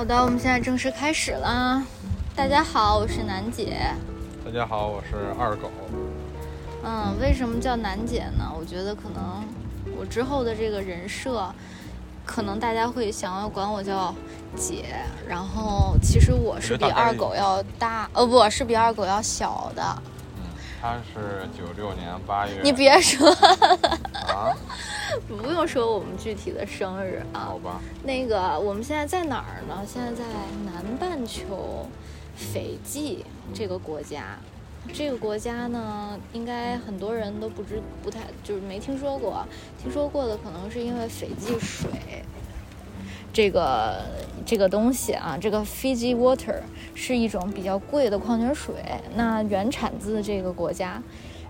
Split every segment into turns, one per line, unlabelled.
好的，我们现在正式开始了。大家好，我是楠姐。
大家好，我是二狗。
嗯，为什么叫楠姐呢？我觉得可能我之后的这个人设，可能大家会想要管我叫姐。然后其实我是比二狗要大，呃，不是比二狗要小的。
嗯，他是九六年八月。
你别说。
啊？
不用说我们具体的生日啊。
好吧。
那个，我们现在在哪儿呢？现在在南半球，斐济这个国家。这个国家呢，应该很多人都不知不太就是没听说过。听说过的可能是因为斐济水这个这个东西啊，这个 Fiji Water 是一种比较贵的矿泉水。那原产自这个国家。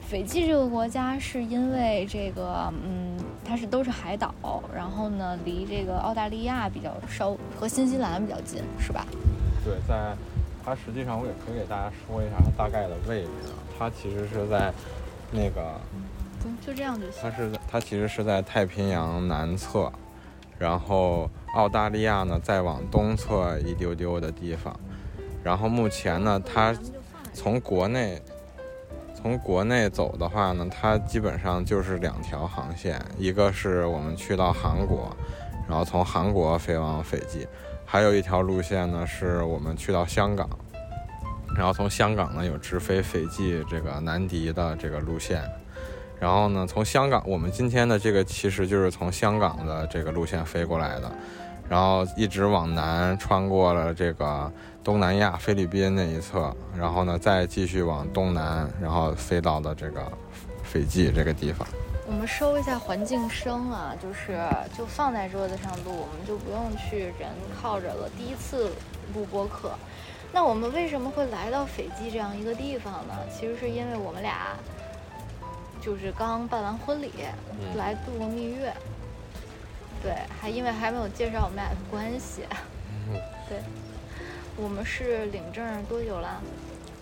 斐济这个国家是因为这个，嗯，它是都是海岛，然后呢，离这个澳大利亚比较稍和新西兰比较近，是吧？
对，在它实际上我也可以给大家说一下它大概的位置，它其实是在那个，
嗯，就这样就行。
它是它其实是在太平洋南侧，然后澳大利亚呢再往东侧一丢丢的地方，然后目前呢它从国内。从国内走的话呢，它基本上就是两条航线，一个是我们去到韩国，然后从韩国飞往斐济，还有一条路线呢是我们去到香港，然后从香港呢有直飞斐济这个南迪的这个路线，然后呢从香港，我们今天的这个其实就是从香港的这个路线飞过来的，然后一直往南穿过了这个。东南亚菲律宾那一侧，然后呢，再继续往东南，然后飞到了这个斐济这个地方。
我们收一下环境声啊，就是就放在桌子上录，我们就不用去人靠着了。第一次录播客，那我们为什么会来到斐济这样一个地方呢？其实是因为我们俩就是刚办完婚礼，来度个蜜月。对，还因为还没有介绍我们俩的关系。对。我们是领证多久了？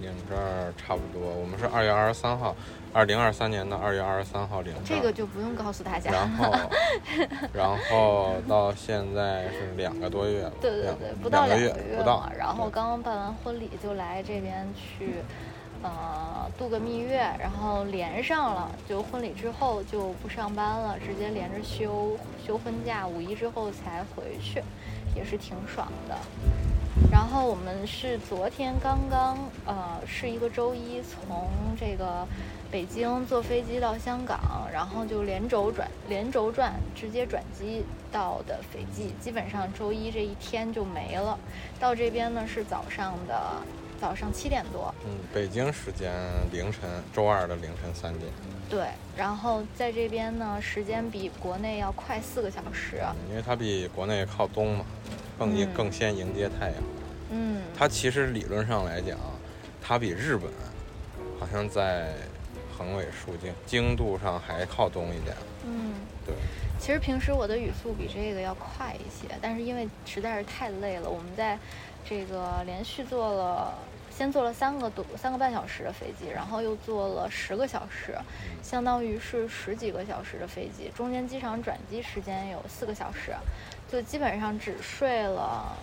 领证差不多，我们是二月二十三号，二零二三年的二月二十三号领证。
这个就不用告诉大家。
然后，然后到现在是两个多月了。
对对对，不到两个月，
不到。
然后刚刚办完婚礼就来这边去，呃，度个蜜月，然后连上了，就婚礼之后就不上班了，直接连着休休婚假，五一之后才回去，也是挺爽的。然后我们是昨天刚刚，呃，是一个周一，从这个北京坐飞机到香港，然后就连轴转，连轴转，直接转机到的斐济。基本上周一这一天就没了。到这边呢是早上的早上七点多，
嗯，北京时间凌晨，周二的凌晨三点。
对，然后在这边呢，时间比国内要快四个小时，
因为它比国内靠东嘛。更迎更先迎接太阳，
嗯，
它其实理论上来讲，它比日本好像在横纬竖经经度上还靠东一点，
嗯，
对。
其实平时我的语速比这个要快一些，但是因为实在是太累了，我们在这个连续坐了，先坐了三个多三个半小时的飞机，然后又坐了十个小时，相当于是十几个小时的飞机，中间机场转机时间有四个小时。就基本上只睡了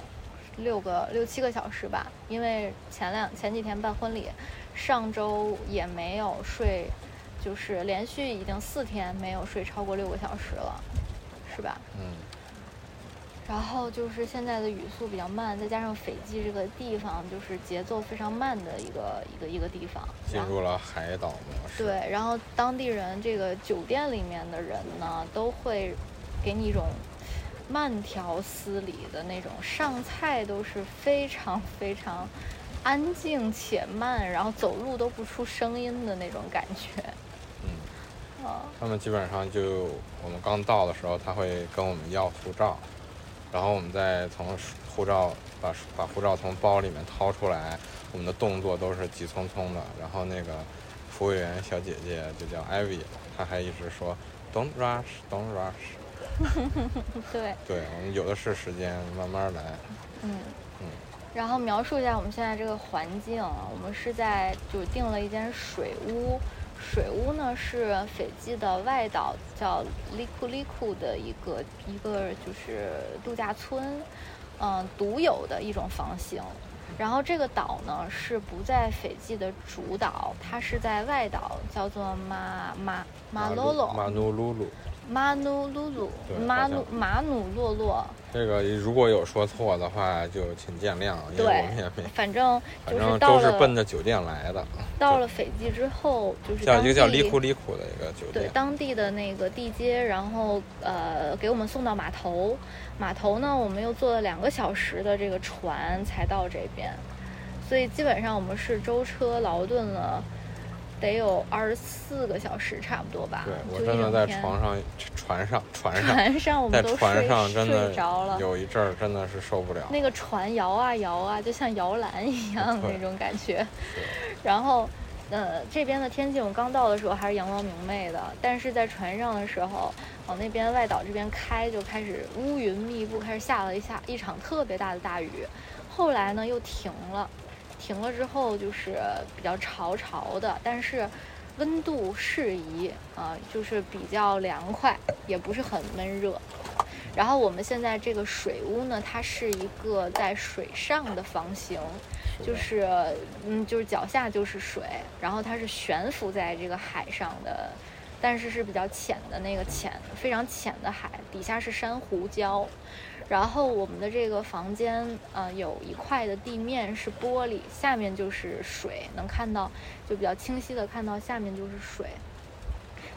六个六七个小时吧，因为前两前几天办婚礼，上周也没有睡，就是连续已经四天没有睡超过六个小时了，是吧？
嗯。
然后就是现在的语速比较慢，再加上斐济这个地方就是节奏非常慢的一个一个一个地方，
进入了海岛模式。
对，然后当地人这个酒店里面的人呢，都会给你一种。慢条斯理的那种上菜都是非常非常安静且慢，然后走路都不出声音的那种感觉。
嗯，他们基本上就我们刚到的时候，他会跟我们要护照，然后我们再从护照把把护照从包里面掏出来，我们的动作都是急匆匆的。然后那个服务员小姐姐就叫 Ivy，她还一直说 Don't rush, Don't rush。
对，
对我们有的是时间，慢慢来。
嗯嗯。然后描述一下我们现在这个环境，我们是在就订了一间水屋，水屋呢是斐济的外岛叫利库利库的一个一个就是度假村，嗯独有的一种房型。然后这个岛呢是不在斐济的主岛，它是在外岛，叫做马马马洛洛
马努鲁鲁。
马努鲁鲁马努马努洛洛，
这个如果有说错的话，就请见谅，因为
对
我们也没，
反正
反
就是
都是奔着酒店来的，
到了斐济之后，就是当
叫一个叫
地
利库里库的一个酒店。对。
当地的那个地接，然后呃给我们送到码头，码头呢我们又坐了两个小时的这个船才到这边，所以基本上我们是舟车劳顿了，得有二十四个小时差不多吧。
对我真的在床上、船上、船上，
船上我
在
们都
船
睡
上真的
睡着了。
有一阵儿真的是受不了。
那个船摇啊摇啊，就像摇篮一样那种感觉。
对
然后，呃，这边的天气我们刚到的时候还是阳光明媚的，但是在船上的时候，往那边外岛这边开就开始乌云密布，开始下了一下一场特别大的大雨。后来呢又停了，停了之后就是比较潮潮的，但是温度适宜啊、就是比较凉快，也不是很闷热。然后我们现在这个水屋呢，它是一个在水上的房型，就是嗯，就是脚下就是水，然后它是悬浮在这个海上的，但是是比较浅的那个浅，非常浅的海，底下是珊瑚礁。然后我们的这个房间，呃，有一块的地面是玻璃，下面就是水，能看到就比较清晰的看到下面就是水。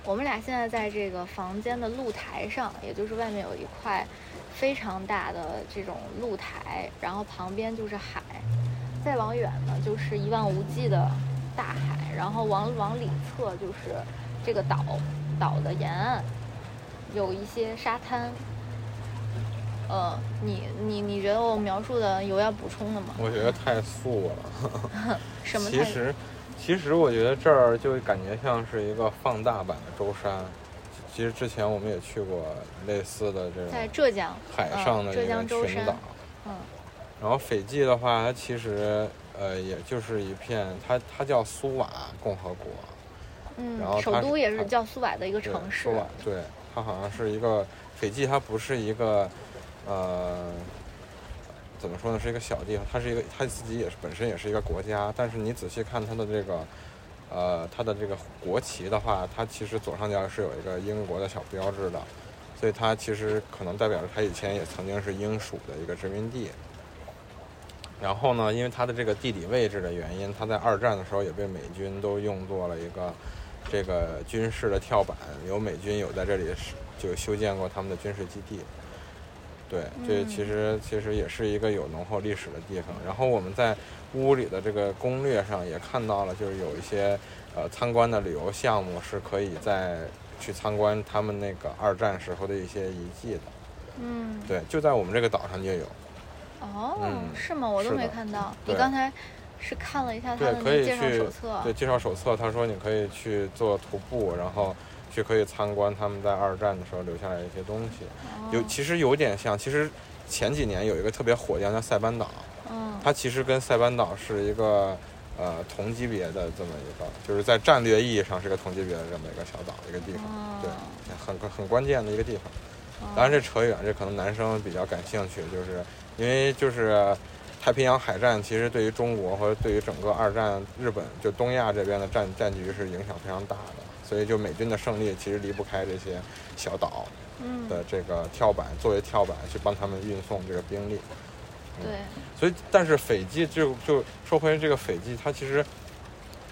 我们俩现在在这个房间的露台上，也就是外面有一块非常大的这种露台，然后旁边就是海，再往远呢就是一望无际的大海，然后往往里侧就是这个岛，岛的沿岸有一些沙滩。呃，你你你觉得我描述的有要补充的吗？
我觉得太素了。
什么太？
其实，其实我觉得这儿就感觉像是一个放大版的舟山。其实之前我们也去过类似的这种在
浙江，
海上的一个
江舟山
群岛。
嗯
然后斐济的话，它其实呃也就是一片，它它叫苏瓦共和国，嗯然后
嗯，首都也是叫苏瓦的一个城市
苏。瓦，对，它好像是一个斐济，它不是一个呃怎么说呢，是一个小地方，它是一个它自己也是本身也是一个国家，但是你仔细看它的这个呃它的这个国旗的话，它其实左上角是有一个英国的小标志的，所以它其实可能代表着它以前也曾经是英属的一个殖民地。然后呢，因为它的这个地理位置的原因，它在二战的时候也被美军都用作了一个这个军事的跳板，有美军有在这里就修建过他们的军事基地。对，这
嗯
其实其实也是一个有浓厚历史的地方。然后我们在屋里的这个攻略上也看到了，就是有一些呃参观的旅游项目是可以在去参观他们那个二战时候的一些遗迹的。
嗯，
对，就在我们这个岛上就有。
哦，
嗯
是吗？我都没看到。你刚才是看了一下他
对
的，那个介绍手册。
对介绍手册，他说你可以去做徒步，然后去可以参观他们在二战的时候留下来的一些东西。
哦
有其实有点像，其实前几年有一个特别火的叫塞班岛，
嗯
它其实跟塞班岛是一个呃同级别的这么一个，就是在战略意义上是个同级别的这么一个小岛一个地方，
哦
对，很很关键的一个地方。当然这扯远，这可能男生比较感兴趣，就是因为就是太平洋海战，其实对于中国和对于整个二战日本就东亚这边的战战局是影响非常大的，所以就美军的胜利其实离不开这些小岛
嗯，
的这个跳板作为跳板去帮他们运送这个兵力。
对，
所以，但是斐济就就说回这个斐济，它其实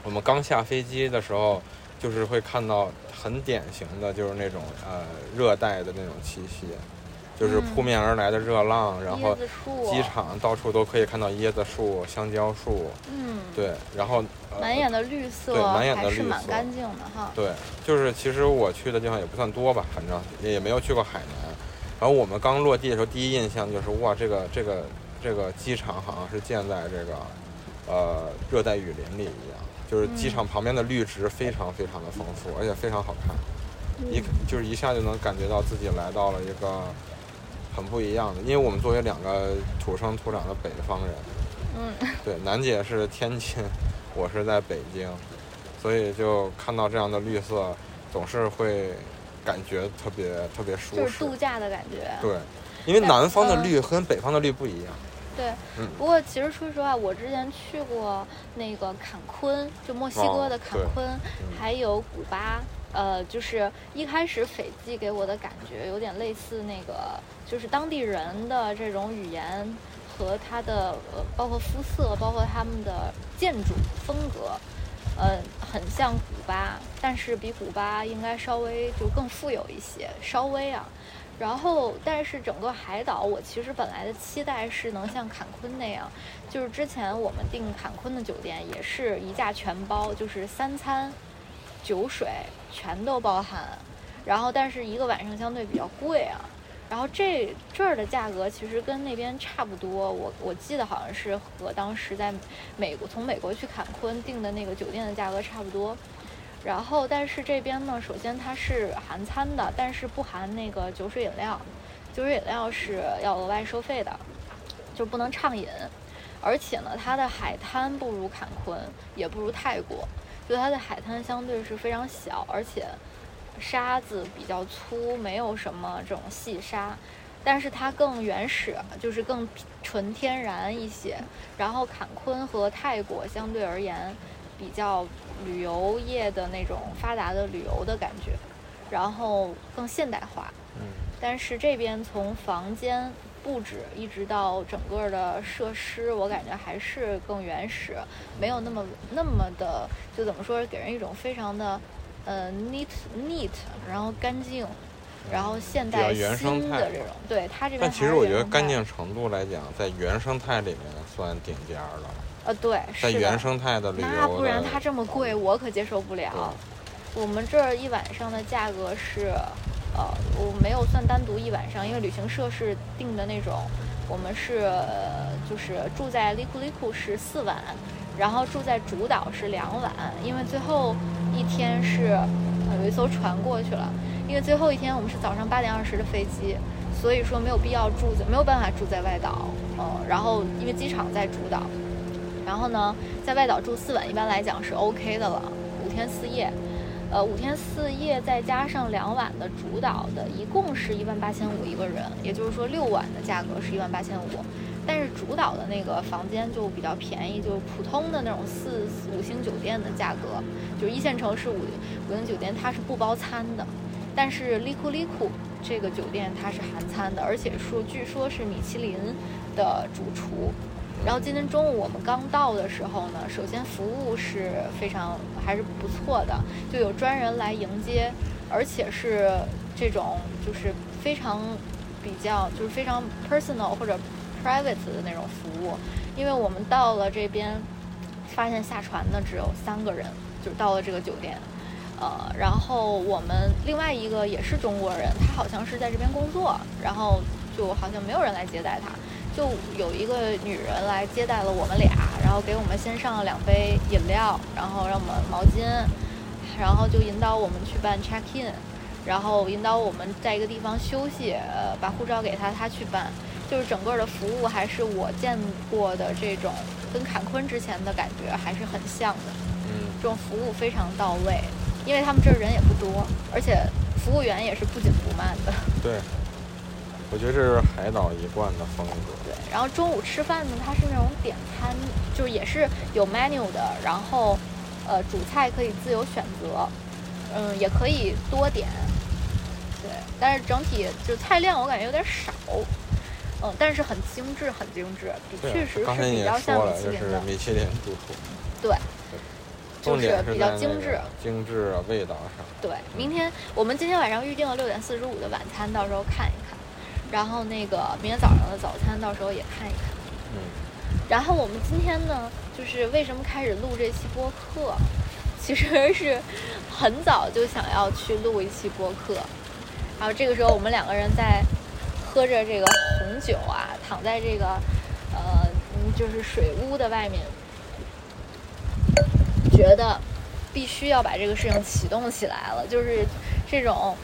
我们刚下飞机的时候，就是会看到很典型的就是那种呃热带的那种气息，就是扑面而来的热浪，然后机场到处都可以看到椰子树、香蕉树，
嗯，
对，然后、呃、
满眼的绿色，
对满眼的
还是
绿色
蛮干净的哈。
对，就是其实我去的地方也不算多吧，反正也也没有去过海南。然后我们刚落地的时候，第一印象就是哇，这个这个这个机场好像是建在这个呃热带雨林里一样，就是机场旁边的绿植非常非常的丰富，而且非常好看，一就是一下就能感觉到自己来到了一个很不一样的，因为我们作为两个土生土长的北方人，
嗯，
对，楠姐是天津，我是在北京，所以就看到这样的绿色，总是会感觉特别特别舒适
就是度。假的感觉。
对，因为南方的绿跟北方的绿不一样。
对，
嗯
不过其实说实话，我之前去过那个坎昆，就墨西哥的坎昆，还有古巴。呃，就是一开始斐济给我的感觉有点类似那个，就是当地人的这种语言和他的呃，包括肤色，包括他们的建筑风格，呃，很像古巴，但是比古巴应该稍微就更富有一些，稍微啊。然后，但是整个海岛，我其实本来的期待是能像坎昆那样，就是之前我们订坎昆的酒店也是一价全包，就是三餐、酒水全都包含。然后，但是一个晚上相对比较贵啊。然后这这儿的价格其实跟那边差不多，我我记得好像是和当时在美国从美国去坎昆订的那个酒店的价格差不多。然后，但是这边呢，首先它是含餐的，但是不含那个酒水饮料，酒水饮料是要额外收费的，就不能畅饮。而且呢，它的海滩不如坎昆，也不如泰国，就它的海滩相对是非常小，而且沙子比较粗，没有什么这种细沙，但是它更原始，就是更纯天然一些。然后坎昆和泰国相对而言，比较旅游业的那种发达的旅游的感觉，然后更现代化。
嗯，
但是这边从房间布置一直到整个的设施，我感觉还是更原始，没有那么那么的，就怎么说，给人一种非常的呃 neat neat，然后干净，然后现代新的这种。对它这边
但。其实我觉得干净程度来讲，在原生态里面算顶尖儿了。
呃，对，
在
是
原生态的旅游的，
那不然它这么贵，我可接受不了。我们这儿一晚上的价格是，呃，我没有算单独一晚上，因为旅行社是定的那种，我们是呃就是住在利库利库是四晚，然后住在主岛是两晚，因为最后一天是有一艘船过去了，因为最后一天我们是早上八点二十的飞机，所以说没有必要住在没有办法住在外岛，嗯、然后因为机场在主岛。然后呢，在外岛住四晚，一般来讲是 OK 的了，五天四夜，呃，五天四夜再加上两晚的主岛的，一共是一万八千五一个人，也就是说六晚的价格是一万八千五，但是主导的那个房间就比较便宜，就是普通的那种四五星酒店的价格，就是一线城市五五星酒店它是不包餐的，但是利库利库这个酒店它是含餐的，而且说据说是米其林的主厨。然后今天中午我们刚到的时候呢，首先服务是非常还是不错的，就有专人来迎接，而且是这种就是非常比较就是非常 personal 或者 private 的那种服务。因为我们到了这边，发现下船的只有三个人，就到了这个酒店，呃，然后我们另外一个也是中国人，他好像是在这边工作，然后就好像没有人来接待他。就有一个女人来接待了我们俩，然后给我们先上了两杯饮料，然后让我们毛巾，然后就引导我们去办 check in，然后引导我们在一个地方休息，把护照给他，他去办。就是整个的服务还是我见过的这种，跟坎昆之前的感觉还是很像的。
嗯，
这种服务非常到位，因为他们这儿人也不多，而且服务员也是不紧不慢的。
对，我觉得这是海岛一贯的风格。
对，然后中午吃饭呢，它是那种点餐，就是也是有 menu 的，然后呃主菜可以自由选择，嗯，也可以多点，对，但是整体就菜量我感觉有点少，嗯，但是很精致，很精致，确实是比较像米其林的，
是米其林主厨，
对，就是比较精致。
精致啊，味道上。
对，明天我们今天晚上预定了六点四十五的晚餐，到时候看一看。然后那个明天早上的早餐，到时候也看一看。
嗯，
然后我们今天呢，就是为什么开始录这期播客，其实是很早就想要去录一期播客。然后这个时候，我们两个人在喝着这个红酒啊，躺在这个呃，就是水屋的外面，觉得必须要把这个事情启动起来了，就是这种。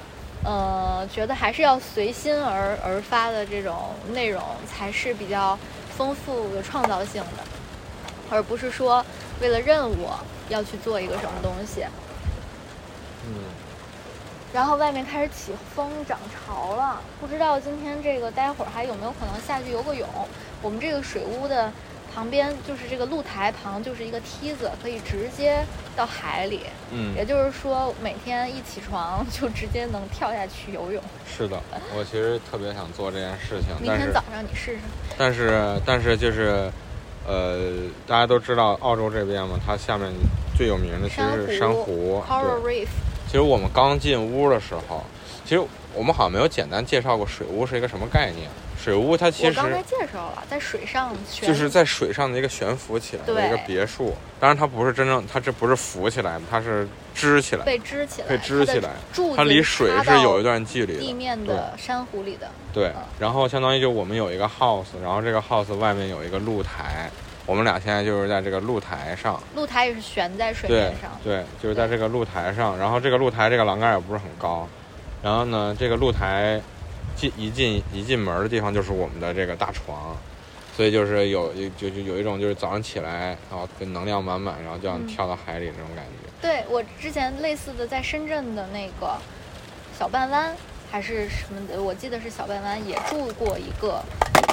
呃，觉得还是要随心而而发的这种内容才是比较丰富、有创造性的，而不是说为了任务要去做一个什么东西。
嗯，
然后外面开始起风涨潮了，不知道今天这个待会儿还有没有可能下去游个泳。我们这个水屋的旁边就是这个露台旁就是一个梯子，可以直接到海里。
嗯，
也就是说，每天一起床就直接能跳下去游泳。
是的，我其实特别想做这件事情，
明天早上你试试。
但是但是就是，呃，大家都知道澳洲这边嘛，它下面最有名的其实是珊瑚。
Coral Reef。
其实我们刚进屋的时候，其实我们好像没有简单介绍过水屋是一个什么概念。水屋它其实我
刚才介绍了，在水上
就是在水上的一个悬浮起来的一个别墅。当然它不是真正，它这不是浮起来的，它是支起来，
被支起来，
被支起来。
它
离水是有一段距离的，
地面的珊瑚里的。
对，然后相当于就我们有一个 house，然后这个 house 外面有一个露台。我们俩现在就是在这个露台上，
露台也是悬在水面上，
对，就是在这个露台上。然后这个露台这个栏杆也不是很高，然后呢，这个露台进一进一进门的地方就是我们的这个大床，所以就是有就就有一种就是早上起来然后能量满满，然后就想跳到海里那种感觉。
对我之前类似的在深圳的那个小半湾还是什么的，我记得是小半湾也住过一个。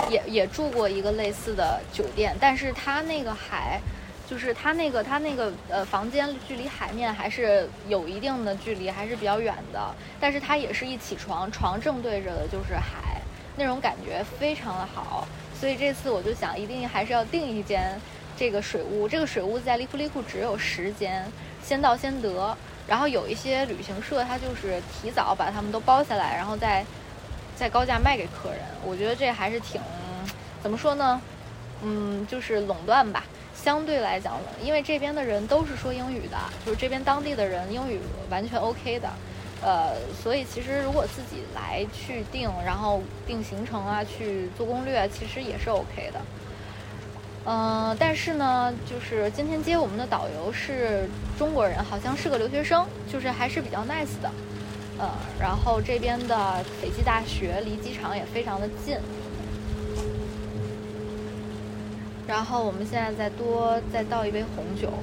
也也住过一个类似的酒店，但是它那个海，就是它那个它那个呃房间距离海面还是有一定的距离，还是比较远的。但是它也是一起床，床正对着的就是海，那种感觉非常的好。所以这次我就想，一定还是要订一间这个水屋。这个水屋在利库利库只有十间，先到先得。然后有一些旅行社，他就是提早把他们都包下来，然后再。再高价卖给客人，我觉得这还是挺，怎么说呢？嗯，就是垄断吧。相对来讲，因为这边的人都是说英语的，就是这边当地的人英语完全 OK 的，呃，所以其实如果自己来去定，然后定行程啊，去做攻略，其实也是 OK 的。嗯，但是呢，就是今天接我们的导游是中国人，好像是个留学生，就是还是比较 nice 的。呃，然后这边的斐济大学离机场也非常的近。然后我们现在再多再倒一杯红酒。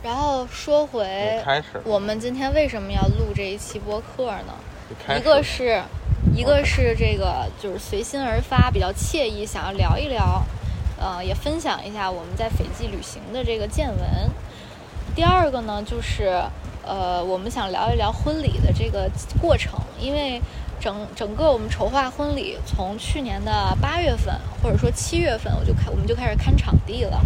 然后说回，我们今天为什么要录这一期播客呢？一个是，一个是这个就是随心而发，比较惬意，想要聊一聊，呃，也分享一下我们在斐济旅行的这个见闻。第二个呢，就是，呃，我们想聊一聊婚礼的这个过程，因为整整个我们筹划婚礼，从去年的八月份或者说七月份，我就开我们就开始看场地了，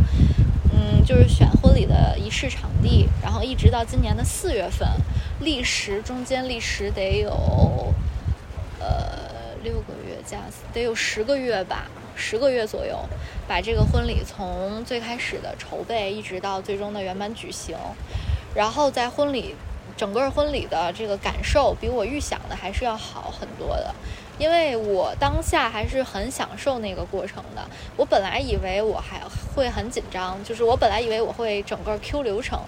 嗯，就是选婚礼的仪式场地，然后一直到今年的四月份，历时中间历时得有，呃，六个月加得有十个月吧。十个月左右，把这个婚礼从最开始的筹备，一直到最终的圆满举行。然后在婚礼，整个婚礼的这个感受，比我预想的还是要好很多的。因为我当下还是很享受那个过程的。我本来以为我还会很紧张，就是我本来以为我会整个 Q 流程，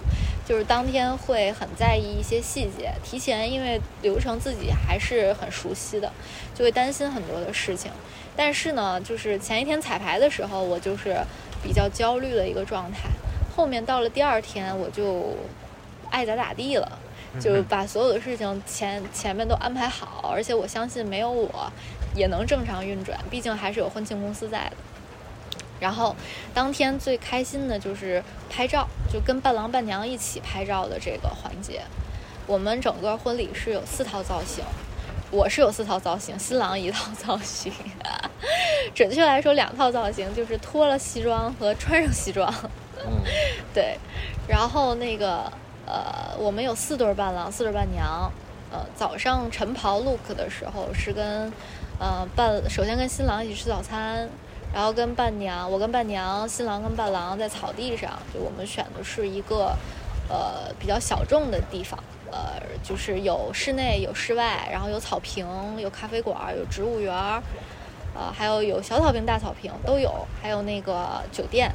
就是当天会很在意一些细节，提前因为流程自己还是很熟悉的，就会担心很多的事情。但是呢，就是前一天彩排的时候，我就是比较焦虑的一个状态。后面到了第二天，我就爱咋咋地了，就把所有的事情前前面都安排好，而且我相信没有我也能正常运转，毕竟还是有婚庆公司在的。然后当天最开心的就是拍照，就跟伴郎伴娘一起拍照的这个环节。我们整个婚礼是有四套造型。我是有四套造型，新郎一套造型，准确来说两套造型，就是脱了西装和穿上西装。
嗯，
对。然后那个呃，我们有四对伴郎，四对伴娘。呃，早上晨袍 look 的时候是跟呃伴，首先跟新郎一起吃早餐，然后跟伴娘，我跟伴娘，新郎跟伴郎在草地上，就我们选的是一个呃比较小众的地方。呃，就是有室内有室外，然后有草坪，有咖啡馆，有植物园，呃，还有有小草坪、大草坪都有，还有那个酒店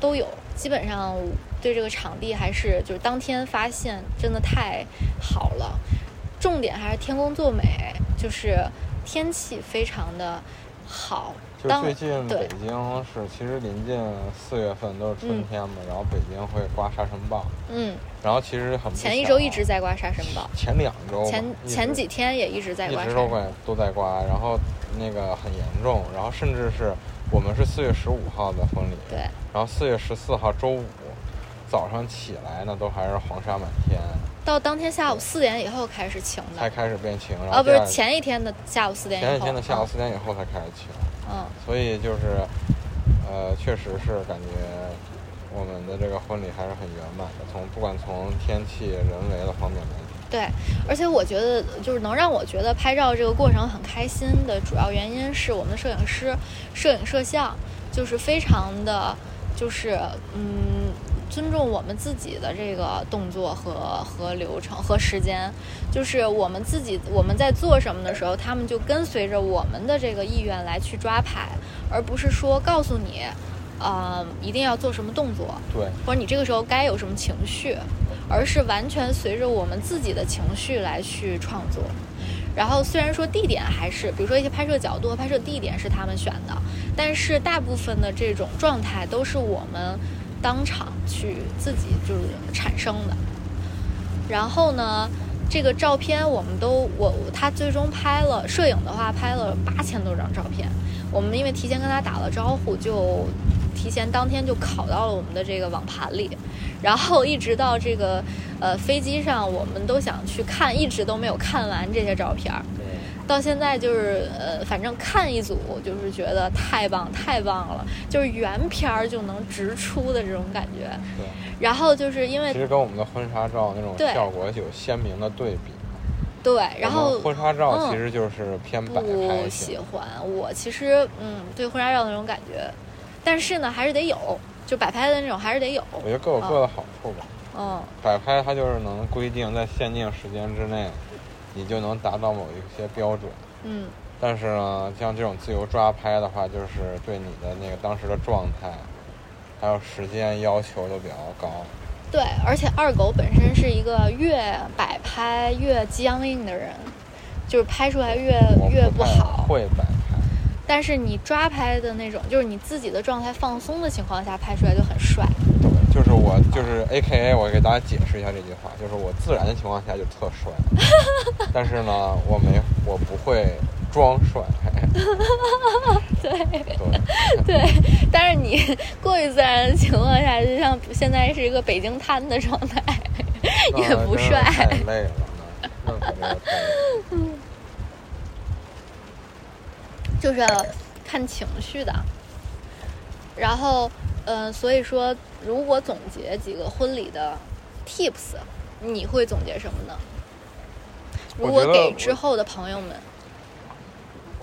都有。基本上对这个场地还是就是当天发现真的太好了，重点还是天公作美，就是天气非常的好，
就。最近北京是，其实临近四月份都是春天嘛，然后北京会刮沙尘暴，
嗯，
然后其实很
前一周一直在刮沙尘暴，
前两周
前前几天也一直在刮沙尘暴。
直都在都在刮，然后那个很严重，然后甚至是我们是四月十五号的婚礼，
对，
然后四月十四号周五早上起来呢，都还是黄沙满天，
到当天下午四点以后开始晴的，
才开始变晴，然
啊，不是前一天的下午四点以后，
前一天的下午
嗯
四点以后才开始晴，
嗯，
所以就是，呃，确实是感觉我们的这个婚礼还是很圆满的，从不管从天气、人为的方面来讲。
对，而且我觉得就是能让我觉得拍照这个过程很开心的主要原因是我们的摄影师摄影摄像就是非常的，就是嗯。尊重我们自己的这个动作和和流程和时间，就是我们自己我们在做什么的时候，他们就跟随着我们的这个意愿来去抓拍，而不是说告诉你，呃，一定要做什么动作，
对，
或者你这个时候该有什么情绪，而是完全随着我们自己的情绪来去创作。然后虽然说地点还是，比如说一些拍摄角度和拍摄地点是他们选的，但是大部分的这种状态都是我们当场去自己就是产生的。然后呢，这个照片我们都我他最终拍了摄影的话拍了八千多张照片，我们因为提前跟他打了招呼，就提前当天就拷到了我们的这个网盘里，然后一直到这个呃飞机上，我们都想去看，一直都没有看完这些照片儿。
对，
到现在就是呃，反正看一组就是觉得太棒太棒了，就是原片儿就能直出的这种感觉。
对。
然后就是因为
其实跟我们的婚纱照那种效果有鲜明的对比。
对，然后
婚纱照
嗯
其实就是偏摆
不
拍
喜，欢我其实嗯对婚纱照那种感觉，但是呢还是得有，就摆拍的那种还是得有。
我觉得各有各的好处吧。
嗯，
摆拍它就是能规定在限定时间之内，你就能达到某一些标准。
嗯
但是呢，像这种自由抓拍的话，就是对你的那个当时的状态，还有时间要求都比较高。
对，而且二狗本身是一个越摆拍越僵硬的人，就是拍出来越越
不
好。
会摆拍，
但是你抓拍的那种，就是你自己的状态放松的情况下拍出来就很帅。
对，就是我就是 A K A，我给大家解释一下这句话，就是我自然的情况下就特帅，但是呢，我没我不会装帅。
对
对，
对，但是你过于自然的情况下，就像现在是一个北京瘫的状态，也不帅。
太累了，那那可真是太累了。
就是看情绪的。然后，嗯、所以说，如果总结几个婚礼的 tips，你会总结什么呢？如果给之后的朋友们，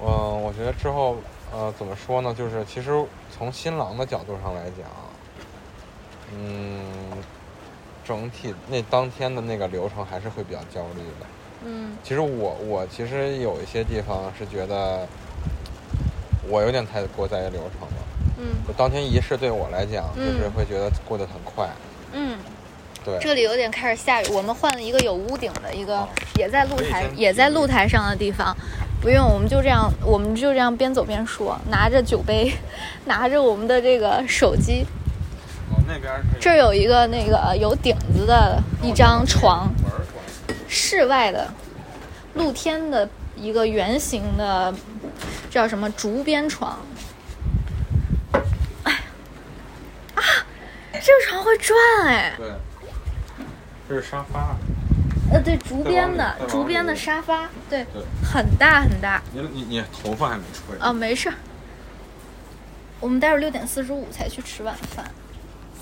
嗯，我觉得之后，呃，怎么说呢？就是其实从新郎的角度上来讲，嗯，整体那当天的那个流程还是会比较焦虑的。
嗯
其实我我其实有一些地方是觉得我有点太过在意流程了。
嗯。
就当天仪式对我来讲，就是
嗯
会觉得过得很快。
嗯，
对，
这里有点开始下雨，我们换了一个有屋顶的一个
哦，
也在露台也在露台上的地方。不用，我们就这样，我们就这样边走边说，拿着酒杯，拿着我们的这个手机，
哦，那边是
这儿有一个那个有顶子的一张床，室外的露天的一个圆形的，这叫什么竹编床。哎呀啊，这个床会转哎！
对，这是沙发。
呃，对，竹编的竹编的沙发，对，
对，
很大很大
你你你头发还没吹。
啊，没事儿。我们待会儿六点四十五才去吃晚饭，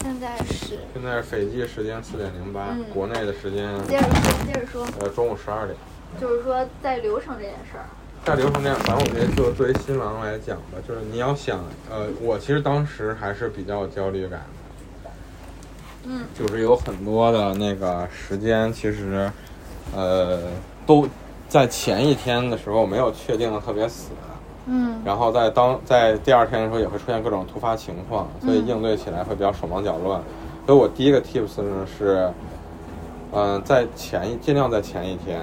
现在是
现在是斐济时间四点零八
嗯，
国内的时间
接着说，接着说，
呃中午十二点。
就是说在流程这件事儿，
在流程这样，反正我觉得就作为新郎来讲吧，就是你要想，呃，我其实当时还是比较有焦虑感的，
嗯。
就是有很多的那个时间，其实，呃，都在前一天的时候没有确定的特别死，
嗯。
然后在当在第二天的时候也会出现各种突发情况，所以
嗯
应对起来会比较手忙脚乱。所以我第一个 tips 呢是，嗯、在前一尽量在前一天，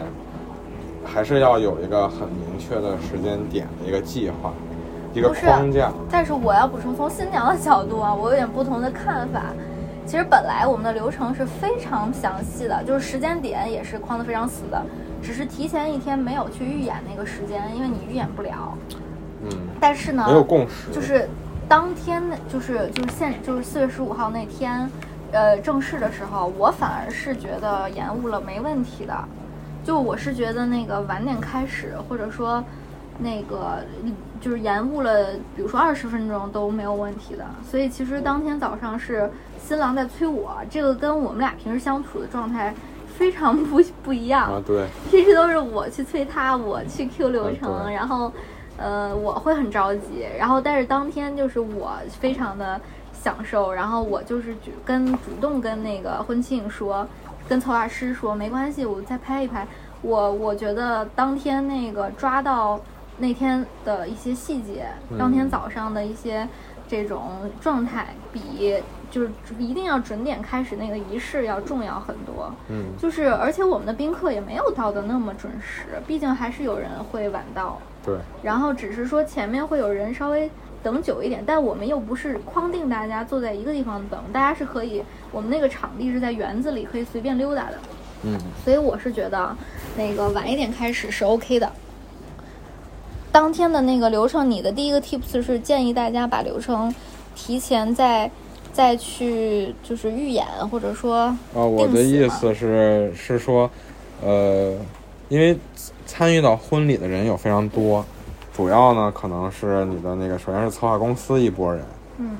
还是要有一个很明确的时间点的一个计划。一个框架。
但是我要补充，从新娘的角度啊，我有点不同的看法。其实本来我们的流程是非常详细的，就是时间点也是框得非常死的，只是提前一天没有去预演那个时间，因为你预演不了。
嗯，
但是呢，
没有共识。
就是当天就是就是现就是四月十五号那天，呃，正式的时候，我反而是觉得延误了没问题的。就我是觉得那个晚点开始，或者说那个就是延误了，比如说二十分钟都没有问题的。所以其实当天早上是新郎在催我，这个跟我们俩平时相处的状态非常不不一样。
啊，对，
平时都是我去催他，我去 Q 流程，然后，呃，我会很着急，然后但是当天就是我非常的享受，然后我就是主跟主动跟那个婚庆说，跟策划师说没关系，我再拍一拍。我我觉得当天那个抓到那天的一些细节，
嗯
当天早上的一些这种状态，比就是一定要准点开始那个仪式要重要很多。
嗯，
就是，而且我们的宾客也没有到的那么准时，毕竟还是有人会晚到，
对，
然后只是说前面会有人稍微等久一点，但我们又不是框定大家坐在一个地方等，大家是可以，我们那个场地是在园子里可以随便溜达的，
嗯，
所以我是觉得那个晚一点开始是 OK 的。当天的那个流程，你的第一个 tips 是建议大家把流程提前再再去就是预演，或者说
啊，我的意思是是说，呃，因为参与到婚礼的人有非常多，主要呢可能是你的那个，首先是策划公司一拨人，
嗯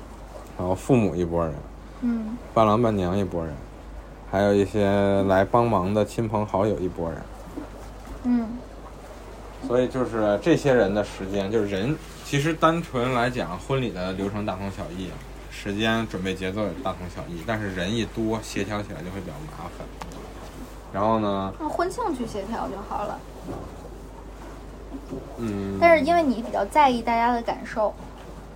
然后父母一拨人，
嗯
伴郎伴娘一拨人，还有一些来帮忙的亲朋好友一拨人。
嗯
所以就是这些人的时间，就是人，其实单纯来讲，婚礼的流程大同小异，时间准备节奏也大同小异，但是人一多，协调起来就会比较麻烦。然后呢，
那婚庆去协调就好了。
嗯，
但是因为你比较在意大家的感受，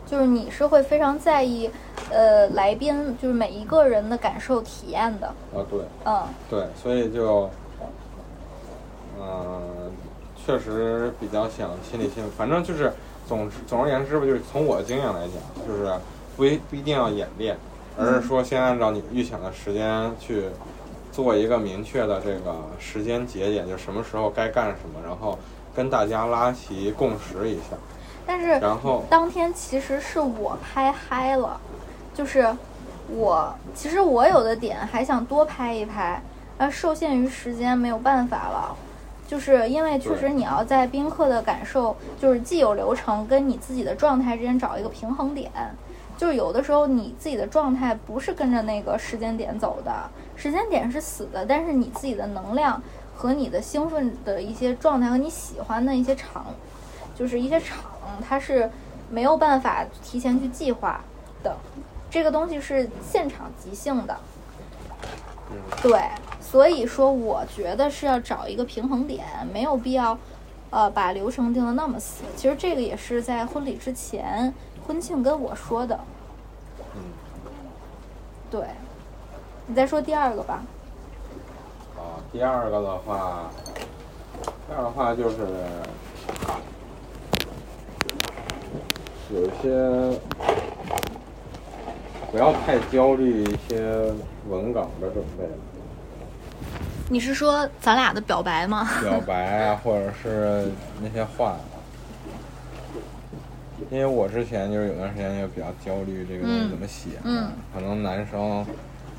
就是你是会非常在意，呃，来宾就是每一个人的感受体验的。
啊对
嗯
对，所以就，嗯、确实比较想亲力亲为，反正就是总之总而言之吧，就是从我的经验来讲，就是不一不一定要演练，而是说先按照你预想的时间去做一个明确的这个时间节点，就什么时候该干什么，然后跟大家拉齐共识一下，
但是
然后
当天其实是我拍嗨了，就是我其实我有的点还想多拍一拍，呃，受限于时间没有办法了。就是因为确实你要在宾客的感受，就是既有流程跟你自己的状态之间找一个平衡点。就是有的时候你自己的状态不是跟着那个时间点走的，时间点是死的，但是你自己的能量和你的兴奋的一些状态和你喜欢的一些场，就是一些场，它是没有办法提前去计划的，这个东西是现场即兴的。
嗯
对，所以说我觉得是要找一个平衡点，没有必要，呃，把流程定的那么死。其实这个也是在婚礼之前，婚庆跟我说的。
嗯
对，你再说第二个吧。
啊，第二个的话，第二个的话就是有一些不要太焦虑一些文稿的准备，
你是说咱俩的表白吗？
表白啊，或者是那些话。因为我之前就是有段时间也比较焦虑这个东西
嗯
怎么写，
嗯
可能男生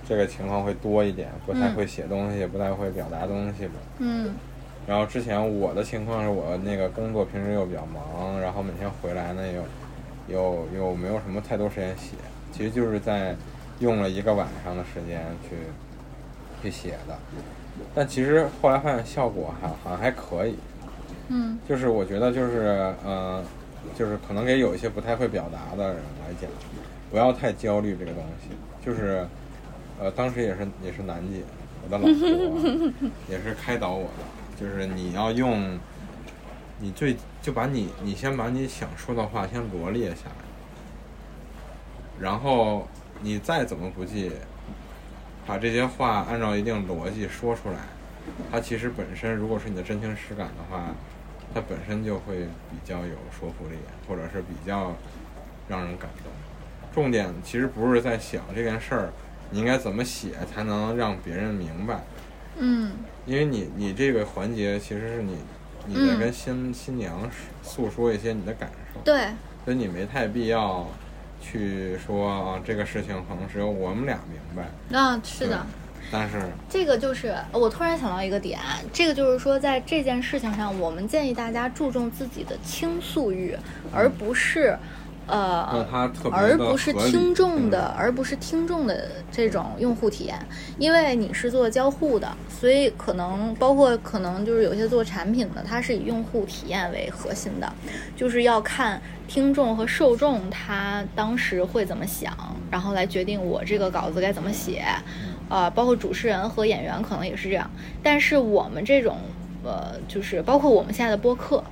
这个情况会多一点，不太
嗯
会写东西，不太会表达东西吧。
嗯
然后之前我的情况是我那个工作平时又比较忙，然后每天回来呢又又又没有什么太多时间写，其实就是在用了一个晚上的时间去去写的。但其实后来发现效果还好像还可以，
嗯。
就是我觉得就是呃，就是可能给有一些不太会表达的人来讲，不要太焦虑这个东西。就是呃，当时也是也是楠姐，我的老婆 也是开导我的，就是你要用你最就把你你先把你想说的话先罗列下来，然后你再怎么不济，把这些话按照一定逻辑说出来，它其实本身如果是你的真情实感的话，它本身就会比较有说服力，或者是比较让人感动。重点其实不是在想这件事儿，你应该怎么写才能让别人明白。
嗯
因为你你这个环节其实是你你在
嗯
跟新、新娘诉说一些你的感受，
对，
所以你没太必要去说啊这个事情可能只有我们俩明白。
啊，是的。
但是
这个就是我突然想到一个点，这个就是说，在这件事情上，我们建议大家注重自己的倾诉欲，而不是，呃，而不是听众的，
嗯。
而不是听众的这种用户体验，因为你是做交互的，所以可能包括可能就是有些做产品的，它是以用户体验为核心的，就是要看听众和受众他当时会怎么想，然后来决定我这个稿子该怎么写，呃，包括主持人和演员可能也是这样，但是我们这种呃，就是包括我们现在的播客。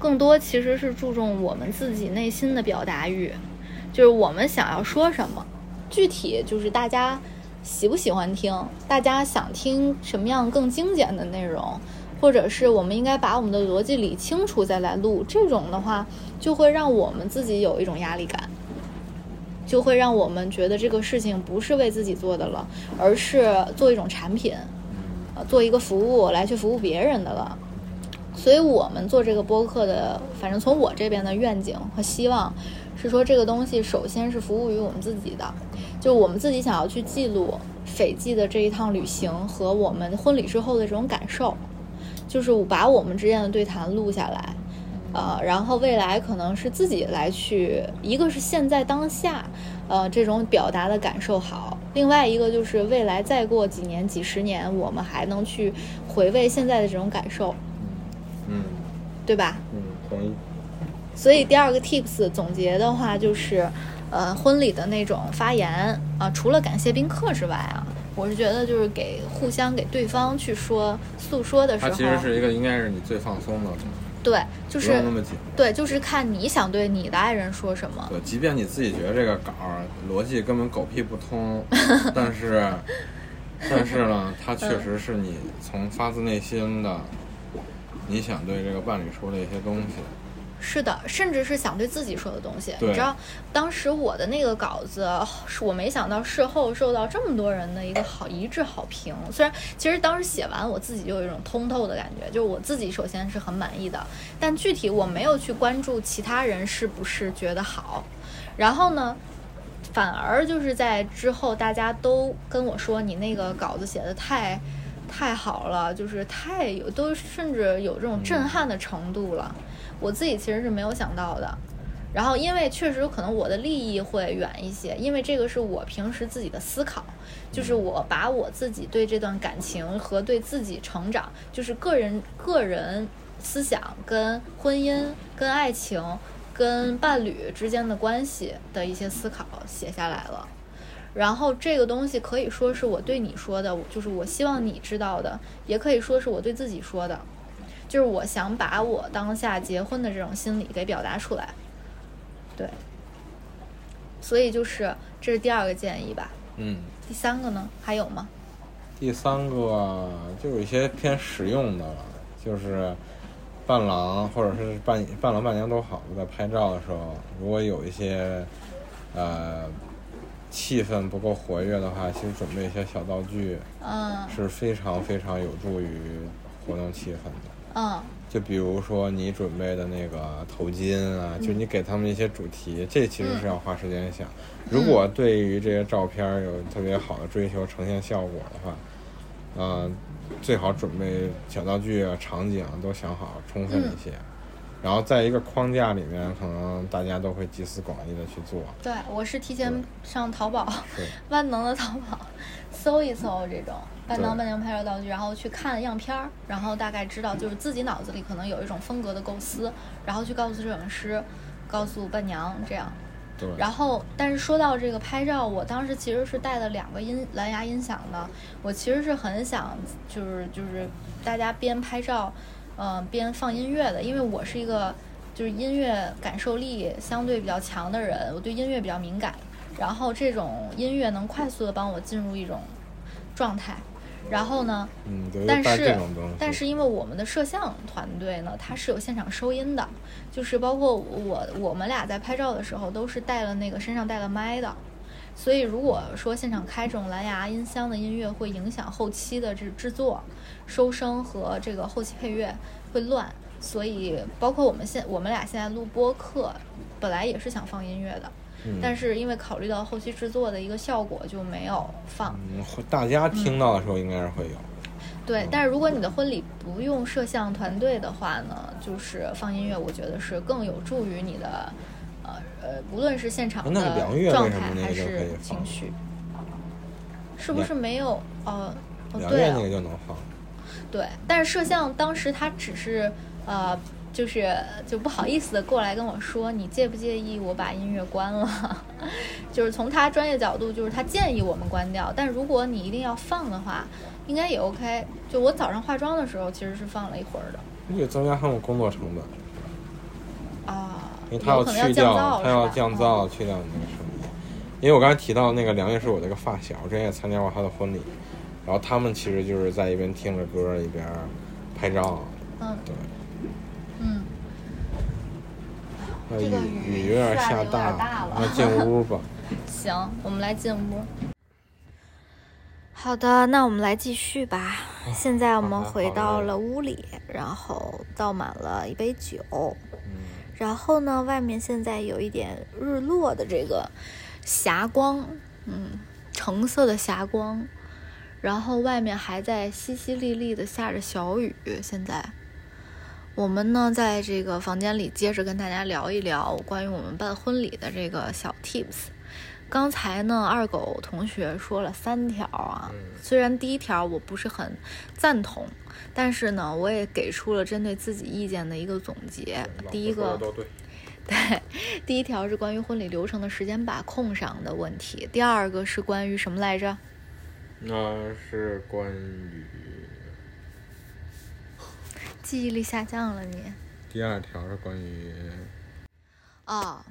更多其实是注重我们自己内心的表达欲，就是我们想要说什么，具体就是大家喜不喜欢听，大家想听什么样更精简的内容，或者是我们应该把我们的逻辑理清楚再来录，这种的话就会让我们自己有一种压力感。就会让我们觉得这个事情不是为自己做的了，而是做一种产品，呃，做一个服务来去服务别人的了。所以我们做这个播客的，反正从我这边的愿景和希望，是说这个东西首先是服务于我们自己的，就我们自己想要去记录斐济的这一趟旅行和我们婚礼之后的这种感受，就是把我们之间的对谈录下来，呃，然后未来可能是自己来去，一个是现在当下，呃，这种表达的感受好，另外一个就是未来再过几年、几十年，我们还能去回味现在的这种感受，对吧？
嗯，同意。
所以第二个 tips 总结的话就是，呃，婚礼的那种发言啊、除了感谢宾客之外啊，我是觉得就是给互相给对方去说诉说的时候，
它其实是一个应该是你最放松的，
对，就是
那么紧。
对，就是看你想对你的爱人说什么。
对，即便你自己觉得这个稿儿逻辑根本狗屁不通，但是，但是呢，它确实是你从发自内心的，你想对这个伴侣说的一些东西。
是的，甚至是想对自己说的东西。你知道，当时我的那个稿子，是我没想到事后受到这么多人的一个好一致好评。虽然其实当时写完，我自己就有一种通透的感觉，就是我自己首先是很满意的，但具体我没有去关注其他人是不是觉得好。然后呢，反而就是在之后，大家都跟我说你那个稿子写的太。太好了，就是太有，都甚至有这种震撼的程度了。我自己其实是没有想到的。然后，因为确实可能我的利益会远一些，因为这个是我平时自己的思考，就是我把我自己对这段感情和对自己成长，就是个人个人思想跟婚姻、跟爱情、跟伴侣之间的关系的一些思考写下来了。然后这个东西可以说是我对你说的，就是我希望你知道的，也可以说是我对自己说的，就是我想把我当下结婚的这种心理给表达出来。对，所以就是这是第二个建议吧。
嗯，
第三个呢，还有吗？
第三个就有一些偏实用的了，就是伴郎或者是伴伴郎伴娘都好，在拍照的时候，如果有一些呃气氛不够活跃的话，其实准备一些小道具
嗯
是非常非常有助于活动气氛的。
嗯
就比如说你准备的那个头巾啊，就你给他们一些主题，这其实是要花时间想。如果对于这些照片有特别好的追求，呈现效果的话，呃，最好准备小道具啊、场景啊都想好，充分一些。然后在一个框架里面，可能大家都会集思广益的去做。
对我是提前上淘宝，
是，
万能的淘宝 搜一搜这种伴郎
对
伴娘拍照道具，然后去看样片儿，然后大概知道就是自己脑子里可能有一种风格的构思，然后去告诉摄影师，告诉伴娘这样。
对。
然后，但是说到这个拍照，我当时其实是带了两个音蓝牙音响的。我其实是很想，就是就是大家边拍照，嗯、边放音乐的，因为我是一个就是音乐感受力相对比较强的人，我对音乐比较敏感。然后这种音乐能快速的帮我进入一种状态。然后呢，
嗯，
但是。但是因为我们的摄像团队呢，它是有现场收音的，就是包括我我们俩在拍照的时候都是带了那个身上带了麦的，所以如果说现场开这种蓝牙音箱的音乐，会影响后期的这制作、收声和这个后期配乐会乱，所以包括我们现我们俩现在录播课，本来也是想放音乐的，
嗯
但是因为考虑到后期制作的一个效果，就没有放。
嗯，大家听到的时候应该是会有。
对，但是如果你的婚礼不用摄像团队的话呢，就是放音乐，我觉得是更有助于你的，呃呃，无论是现场的状态还是情绪，是不是没有？呃，哦
两
对
那个就能放。
对，但是摄像当时他只是呃，就是就不好意思的过来跟我说，你介不介意我把音乐关了？就是从他专业角度，就是他建议我们关掉，但如果你一定要放的话，应该也 OK。就我早上化妆的时候，其实是放了一会儿的
那就增加他们工作成本，
啊，
因为他
有可能
去
降
掉，
噪，
他要降噪，去掉你那个声音。因为我刚才提到那个梁月是我的一个发小，我之前也参加过他的婚礼，然后他们其实就是在一边听着歌一边拍照。
嗯
对，
嗯，
那
这个
雨
雨
有点下
下得有点大了
那进屋吧。
行，我们来进屋。好的，那我们来继续吧。现在我们回到了屋里，然后倒满了一杯酒，
嗯，
然后呢，外面现在有一点日落的这个霞光，嗯，橙色的霞光，然后外面还在淅淅沥沥的下着小雨。现在，我们呢在这个房间里接着跟大家聊一聊关于我们办婚礼的这个小 tips。刚才呢，二狗同学说了三条啊，
嗯
虽然第一条我不是很赞同，但是呢，我也给出了针对自己意见的一个总结。第一个。
对，
第一条是关于婚礼流程的时间把控上的问题，第二个是关于什么来着？
那是关于
记忆力下降了你？
第二条是关于，
哦，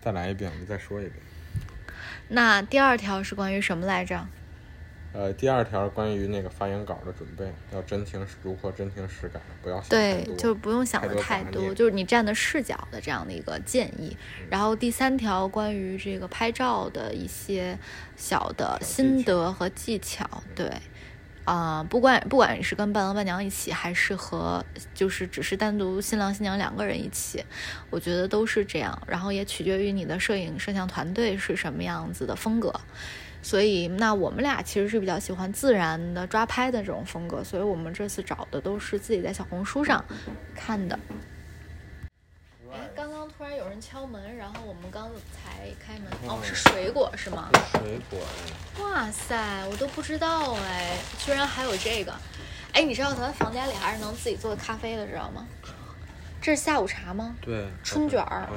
再来一遍，我们再说一遍。
那第二条是关于什么来着？
呃，第二条关于那个发言稿的准备，要真情实如何真情实感，不要
对
多，
就是不用想的太多，就是你站的视角的这样的一个建议。然后第三条关于这个拍照的一些小的心得和技巧，对。啊、不管不管你是跟伴郎伴娘一起，还是和就是只是单独新郎新娘两个人一起，我觉得都是这样。然后也取决于你的摄影摄像团队是什么样子的风格。所以，那我们俩其实是比较喜欢自然的抓拍的这种风格，所以我们这次找的都是自己在小红书上看的。哎，刚刚突然有人敲门，然后我们刚才开门，哦，是水果是吗？
水果哎
哇塞，我都不知道哎，居然还有这个。哎，你知道咱房间里还是能自己做咖啡的，知道吗？这是下午茶吗？
对，
春卷儿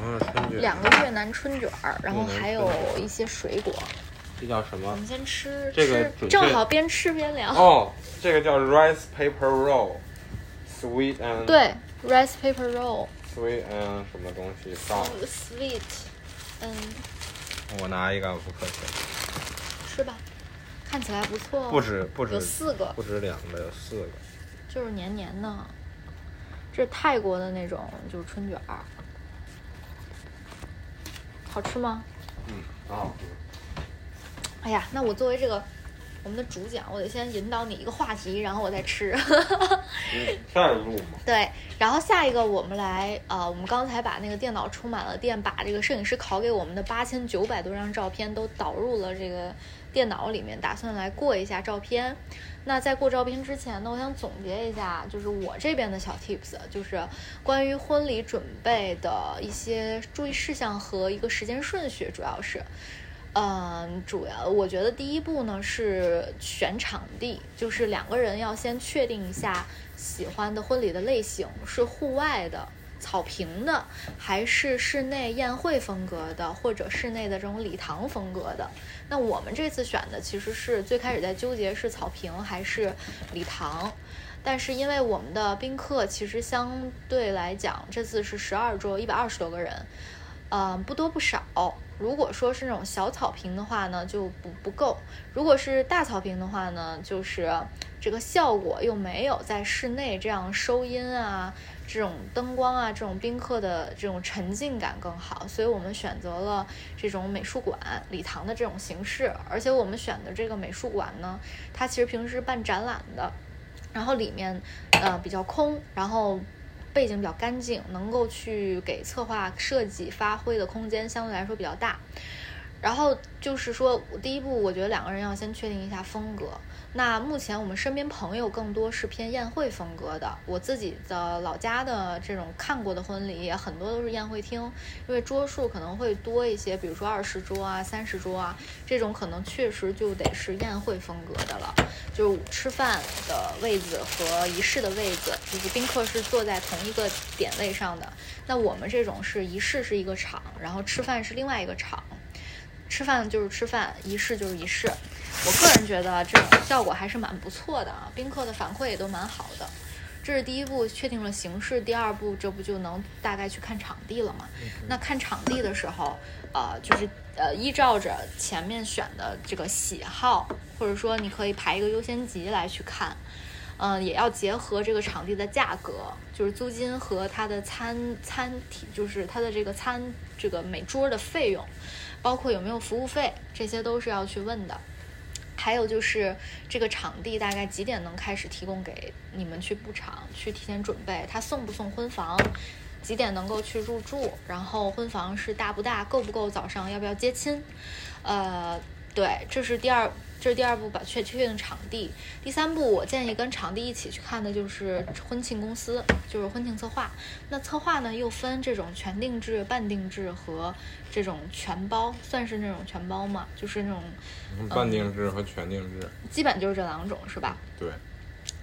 两个越南春卷儿，然后还有一些水果。
这叫什么
我们？先吃，
这个
吃正好边吃边聊。
哦，这个叫 rice paper roll，sweet and
对，rice paper
roll，sweet and 什么东西 sauce。
sweet，嗯，
我拿一个，不客气。
吃吧，看起来不错哦。
不止不止
有四个，
不止两个，有四个。
就是黏黏的。这是泰国的那种，就是春卷儿，好吃吗？
嗯，啊，
哎呀，那我作为这个我们的主讲，我得先引导你一个话题，然后我再吃。
嗯，再录嘛。
对，然后下一个我们来，呃，我们刚才把那个电脑充满了电，把这个摄影师拷给我们的八千九百多张照片都导入了这个电脑里面，打算来过一下照片。那在过照片之前呢，我想总结一下，就是我这边的小 tips，就是关于婚礼准备的一些注意事项和一个时间顺序，主要是。嗯，主要我觉得第一步呢是选场地，就是两个人要先确定一下喜欢的婚礼的类型，是户外的、草坪的，还是室内宴会风格的，或者室内的这种礼堂风格的。那我们这次选的其实是最开始在纠结是草坪还是礼堂，但是因为我们的宾客其实相对来讲，这次是十二桌，一百二十多个人，嗯，不多不少，如果说是那种小草坪的话呢，就不不够；如果是大草坪的话呢，就是这个效果又没有在室内这样收音啊、这种灯光啊、这种宾客的这种沉浸感更好。所以我们选择了这种美术馆、礼堂的这种形式，而且我们选的这个美术馆呢，它其实平时办展览的，然后里面呃比较空，然后。背景比较干净，能够去给策划设计发挥的空间相对来说比较大。然后就是说，第一步，我觉得两个人要先确定一下风格。那目前我们身边朋友更多是偏宴会风格的，我自己的老家的这种看过的婚礼也很多都是宴会厅，因为桌数可能会多一些，比如说二十桌啊、三十桌啊，这种可能确实就得是宴会风格的了，就是吃饭的位子和仪式的位子，就是宾客是坐在同一个点位上的。那我们这种是仪式是一个场，然后吃饭是另外一个场。吃饭就是吃饭，仪式就是仪式。我个人觉得这种效果还是蛮不错的啊，宾客的反馈也都蛮好的。这是第一步，确定了形式。第二步，这不就能大概去看场地了吗？那看场地的时候，呃，就是呃，依照着前面选的这个喜好，或者说你可以排一个优先级来去看。嗯，也要结合这个场地的价格，就是租金和它的餐餐体，就是它的这个餐这个每桌的费用。包括有没有服务费，这些都是要去问的。还有就是这个场地大概几点能开始提供给你们去布场，去提前准备。他送不送婚房？几点能够去入住？然后婚房是大不大，够不够？早上要不要接亲？呃，对，这是第二。这是第二步，把确确定场地。第三步，我建议跟场地一起去看的就是婚庆公司，就是婚庆策划。那策划呢，又分这种全定制、半定制和这种全包，算是那种全包嘛？就是那种
半定制和全定制，
基本就是这两种，是吧？
对。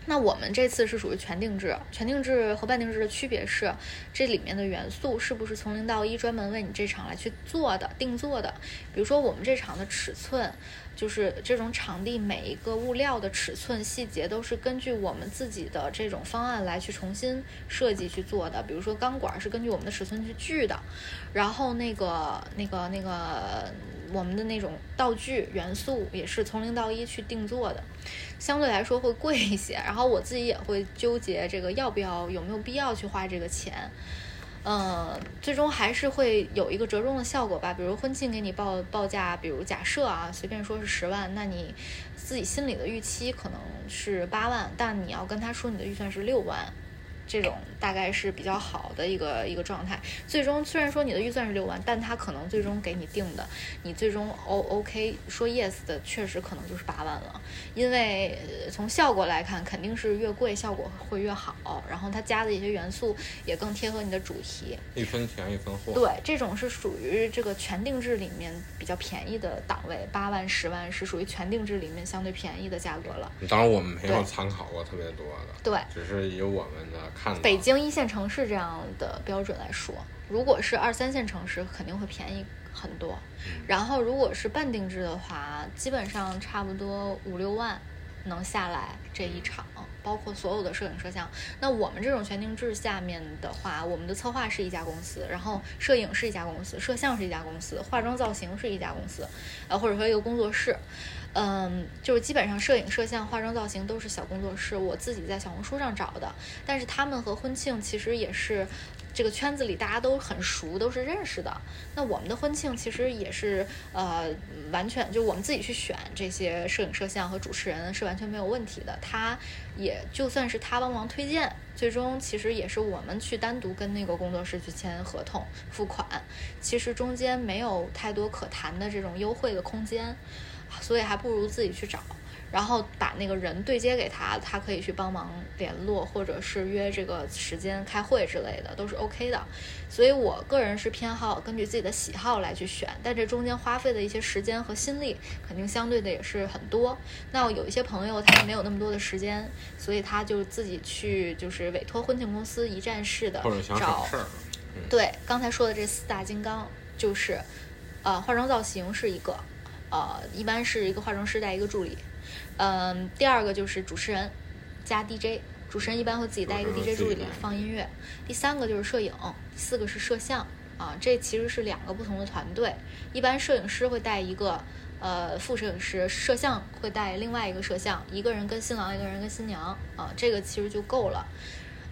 那我们这次是属于全定制，全定制和半定制的区别是，这里面的元素是不是从零到一专门为你这场来去做的、定做的？比如说我们这场的尺寸。就是这种场地每一个物料的尺寸细节都是根据我们自己的这种方案来去重新设计去做的。比如说钢管是根据我们的尺寸去锯的，然后那个那个那个我们的那种道具元素也是从零到一去定做的，相对来说会贵一些。然后我自己也会纠结这个要不要有没有必要去花这个钱。嗯，最终还是会有一个折中的效果吧。比如婚庆给你报报价，比如假设啊，随便说是十万，那你自己心里的预期可能是八万，但你要跟他说你的预算是六万。这种大概是比较好的一个一个状态。最终虽然说你的预算是六万，但他可能最终给你定的，你最终 O OK 说 yes 的，确实可能就是八万了。因为从效果来看，肯定是越贵效果会越好。然后它加的一些元素也更贴合你的主题。
一分钱一分货。
对，这种是属于这个全定制里面比较便宜的档位，八万十万是属于全定制里面相对便宜的价格了。
当然我们没有参考过特别多的，
对，
只是以我们的。
北京一线城市这样的标准来说，如果是二三线城市，肯定会便宜很多。然后，如果是半定制的话，基本上差不多五六万能下来这一场，包括所有的摄影摄像。那我们这种全定制下面的话，我们的策划是一家公司，然后摄影是一家公司，摄像是一家公司，化妆造型是一家公司，呃，或者说一个工作室。嗯，就是基本上摄影、摄像、化妆、造型都是小工作室，我自己在小红书上找的。但是他们和婚庆其实也是这个圈子里大家都很熟，都是认识的。那我们的婚庆其实也是呃，完全就我们自己去选这些摄影、摄像和主持人是完全没有问题的。他也就算是他帮忙推荐，最终其实也是我们去单独跟那个工作室去签合同、付款，其实中间没有太多可谈的这种优惠的空间。所以还不如自己去找，然后把那个人对接给他，他可以去帮忙联络，或者是约这个时间开会之类的，都是 OK 的。所以我个人是偏好根据自己的喜好来去选，但这中间花费的一些时间和心力，肯定相对的也是很多。那有一些朋友他没有那么多的时间，所以他就自己去就是委托婚庆公司一站式的找。对，刚才说的这四大金刚就是，呃，化妆造型是一个。呃，一般是一个化妆师带一个助理，嗯，第二个就是主持人加 DJ，主持人一般会自己带一个 DJ 助理放音乐，第三个就是摄影，第四个是摄像，啊，这其实是两个不同的团队。一般摄影师会带一个呃副摄影师，摄像会带另外一个摄像，一个人跟新郎，一个人跟新娘啊，这个其实就够了。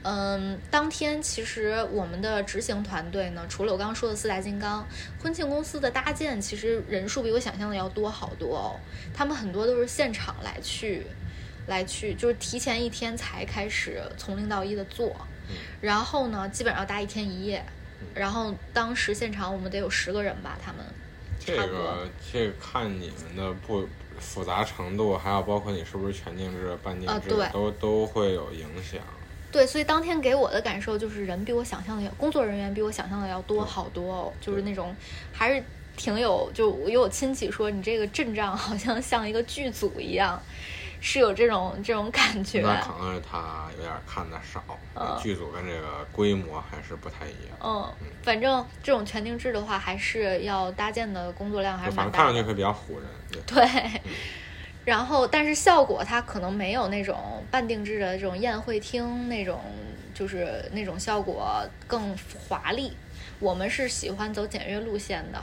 嗯，当天其实我们的执行团队呢，除了我刚刚说的四大金刚，婚庆公司的搭建其实人数比我想象的要多好多哦。他们很多都是现场来去，来去就是提前一天才开始从零到一的做，然后呢，基本上要搭一天一夜，然后当时现场我们得有十个人吧，他们
这个这个看你们的不复杂程度，还有包括你是不是全定制、半定制，都都会有影响。
对，所以当天给我的感受就是人比我想象的要，工作人员比我想象的要多好多哦，就是那种还是挺有，就我有亲戚说你这个阵仗好像像一个剧组一样，是有这种这种感觉。
那可能是他有点看的少，剧组跟这个规模还是不太一样。
嗯，反正这种全定制的话，还是要搭建的工作量还是蛮
大。看上去会比较唬人。
对。然后，但是效果它可能没有那种半定制的这种宴会厅那种，就是那种效果更华丽。我们是喜欢走简约路线的，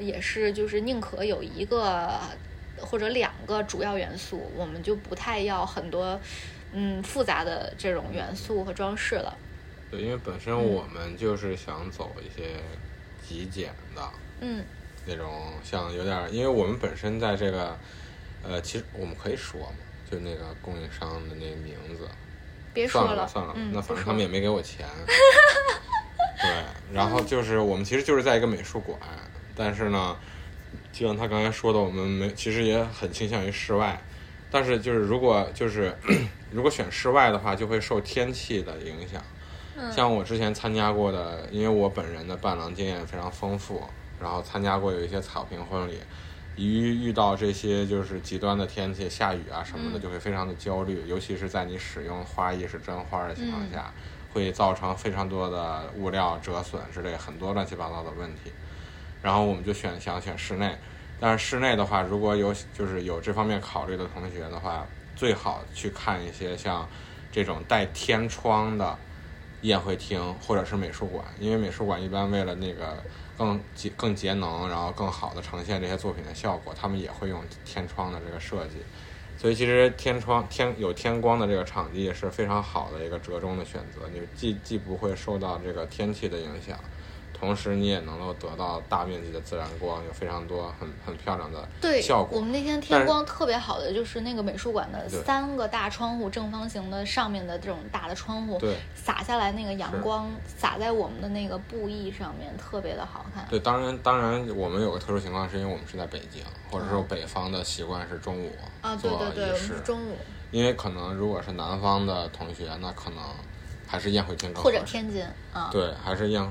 也是就是宁可有一个或者两个主要元素，我们就不太要很多嗯复杂的这种元素和装饰了。
对，因为本身我们就是想走一些极简的，
嗯，
那种像有点，因为我们本身在这个。呃，其实我们可以说嘛，就那个供应商的那个名字，
别说了，
算了，那反正他们也没给我钱。对，然后就是我们其实就是在一个美术馆，但是呢，就像他刚才说的，我们没其实也很倾向于室外，但是就是如果就是 如果选室外的话，就会受天气的影响。像我之前参加过的，因为我本人的伴郎经验非常丰富，然后参加过有一些草坪婚礼。一遇到这些就是极端的天气，下雨啊什么的，就会非常的焦虑。尤其是在你使用花艺是真花的情况下，会造成非常多的物料折损之类很多乱七八糟的问题。然后我们就选想选室内，但是室内的话，如果有就是有这方面考虑的同学的话，最好去看一些像这种带天窗的宴会厅或者是美术馆，因为美术馆一般为了那个。更节更节能，然后更好的呈现这些作品的效果，他们也会用天窗的这个设计，所以其实天窗天有天光的这个场地是非常好的一个折中的选择，你既既不会受到这个天气的影响。同时，你也能够得到大面积的自然光，有非常多很很漂亮的效果。
我们那天天光特别好的就是那个美术馆的三个大窗户，正方形的上面的这种大的窗户，对洒下来那个阳光洒在我们的那个布艺上面，特别的好看。
对，当然当然，我们有个特殊情况，是因为我们是在北京，或者说北方的习惯是中午
啊，对对对，我们是中午。
因为可能如果是南方的同学，那可能还是宴会厅更
或者天津啊，
对，还是宴。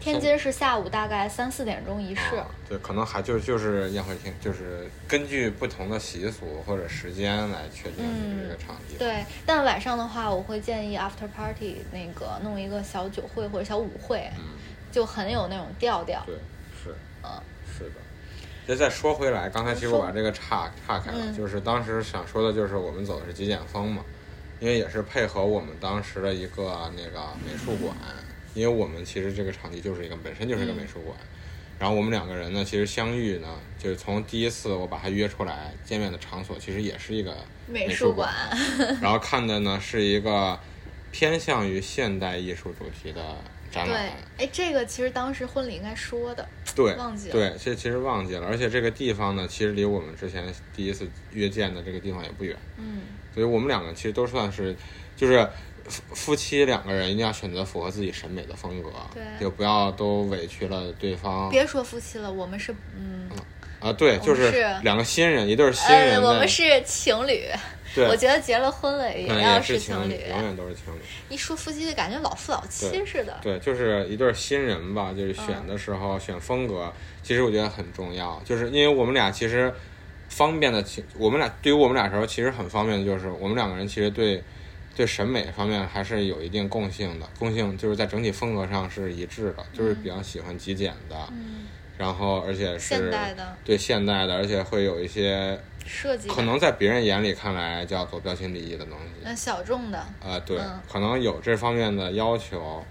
天津是下午大概三四点钟仪式，
对，可能还就就是宴会厅，就是根据不同的习俗或者时间来确定这个场地。
对，但晚上的话，我会建议 after party 那个弄一个小酒会或者小舞会，就很有那种调调。
对，是，
嗯，
是的。那再说回来，刚才其实我把这个岔岔开了，就是当时想说的就是我们走的是极简风嘛，因为也是配合我们当时的一个那个美术馆。因为我们其实这个场地就是一个本身就是一个美术馆，然后我们两个人呢，其实相遇呢，就是从第一次我把他约出来见面的场所，其实也是一个美术馆，然后看的呢是一个偏向于现代艺术主题的展览。
对，哎，这个其实当时婚礼应该说的，
对，
忘记了，
对，这其实忘记了，而且这个地方呢，其实离我们之前第一次约见的这个地方也不远，
嗯，
所以我们两个其实都算是，就是。夫夫妻两个人一定要选择符合自己审美的风格，
对，
就不要都委屈了对方。
别说夫妻了，我们是嗯
啊，对，就是两个新人，一对新人。
我们是情侣，
对，
我觉得结了婚了也要
是
情侣，
永远都是情侣。
一说夫妻，就感觉老夫老妻似的。
对，就是一对新人吧，就是选的时候选风格，其实我觉得很重要，就是因为我们俩其实方便的情，我们俩对于我们俩时候其实很方便的，就是我们两个人其实对。对审美方面还是有一定共性的，共性就是在整体风格上是一致的，就是比较喜欢极简的，然后而且是
现代的，
对现代的，而且会有一些
设计，
可能在别人眼里看来叫做标新立异的东西，
那小众的，
啊对，可能有这方面的要求，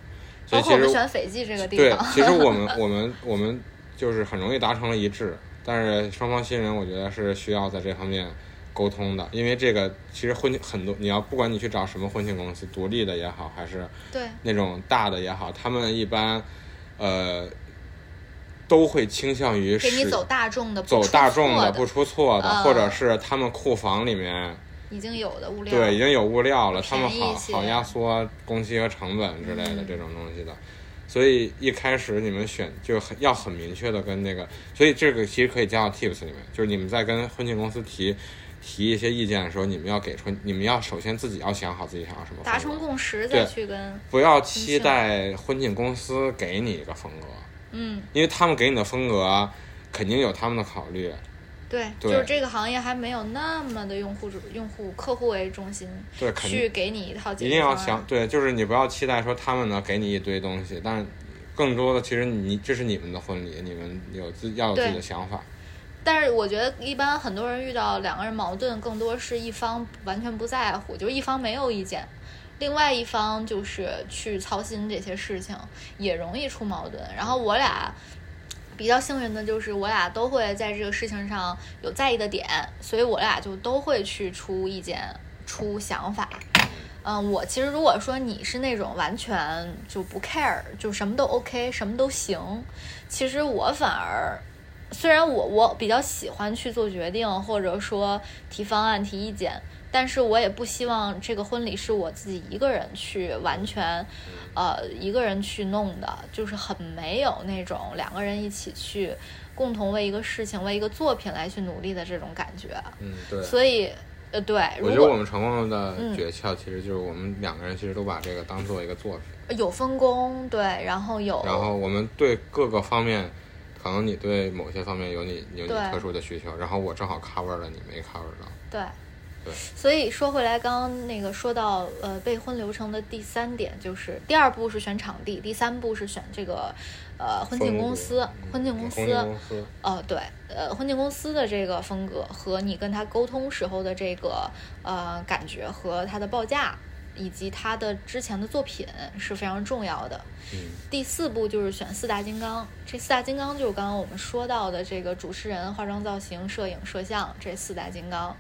所以其实
我们选斐济这个地
对，，其实我们 我们我们就是很容易达成了一致，但是双方新人我觉得是需要在这方面沟通的，因为这个其实婚很多，你要不管你去找什么婚庆公司，独立的也好，还是
对。
那种大的也好，他们一般呃都会倾向于使
给你走大众的，不
走
出
大众
错的。
不出错的，
呃
或者是他们库房里面
已经有的物料，
对已经有物料了，他们好好压缩工期和成本之类的
嗯。
这种东西的。所以一开始你们选就很要很明确的跟那个，所以这个其实可以加到 tips 里面，就是你们在跟婚庆公司提提一些意见的时候，你们要给出，你们要首先自己要想好自己想要什么
达成共识再去跟
不要期待婚庆公司给你一个风格，
嗯。
因为他们给你的风格肯定有他们的考虑，
对，
对。
就是这个行业还没有那么的用户主用户客户为中心，
对，肯定
去给你一套解
一定要想对，就是你不要期待说他们呢给你一堆东西，但是更多的其实你这是你们的婚礼，你们有自要有自己的想法。
但是我觉得一般很多人遇到两个人矛盾，更多是一方完全不在乎，就是一方没有意见，另外一方就是去操心这些事情，也容易出矛盾。然后我俩比较幸运的就是我俩都会在这个事情上有在意的点，所以我俩就都会去出意见、出想法。嗯，我其实如果说你是那种完全就不 care，就什么都 OK，什么都行，其实我反而虽然我我比较喜欢去做决定，或者说提方案、提意见，但是我也不希望这个婚礼是我自己一个人去完全，呃，一个人去弄的，就是很没有那种两个人一起去共同为一个事情、为一个作品来去努力的这种感觉。
嗯，对。
所以，呃，对，
我觉得我们成功的
嗯
诀窍，其实就是我们两个人其实都把这个当做一个作品，
有分工，对，然后有，
然后我们对各个方面，可能你对某些方面有你有你特殊的需求，然后我正好 cover 了你没 cover 到。
对。
对
所以说回来，刚刚那个说到呃备婚流程的第三点，就是第二步是选场地，第三步是选这个呃婚庆公司，婚庆公司，
婚庆公司，
呃对，呃婚庆公司的这个风格和你跟他沟通时候的这个呃感觉和他的报价。以及他的之前的作品是非常重要的。
嗯，
第四步就是选四大金刚，这四大金刚就是刚刚我们说到的这个主持人、化妆造型、摄影、摄像这四大金刚。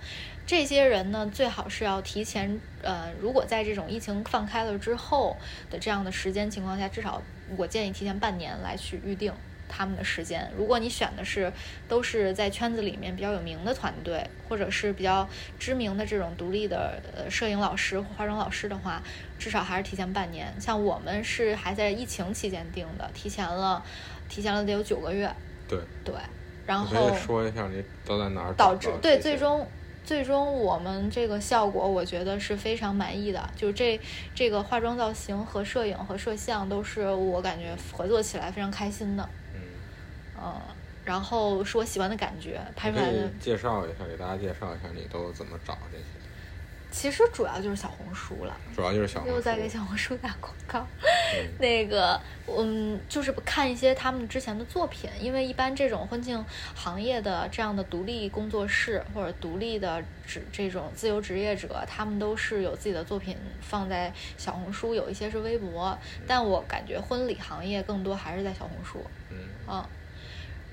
这些人呢，最好是要提前，呃，如果在这种疫情放开了之后的这样的时间情况下，至少我建议提前半年来去预定他们的时间。如果你选的是都是在圈子里面比较有名的团队，或者是比较知名的这种独立的呃摄影老师或化妆老师的话，至少还是提前半年。像我们是还在疫情期间定的，提前了，提前了得有九个月。
对。
对，然后
以说一下你都在哪儿
导致对最终最终我们这个效果，我觉得是非常满意的。就是这这个化妆造型和摄影和摄像都是我感觉合作起来非常开心的，
嗯，
嗯，然后是我喜欢的感觉，拍出来的
介绍一下，给大家介绍一下你都怎么找这些，
其实主要就是小红书了。
主要就是小红书。
又在给小红书打广告。
嗯
那个，嗯，就是看一些他们之前的作品，因为一般这种婚庆行业的这样的独立工作室或者独立的职这种自由职业者，他们都是有自己的作品放在小红书，有一些是微博，但我感觉婚礼行业更多还是在小红书，
嗯
嗯。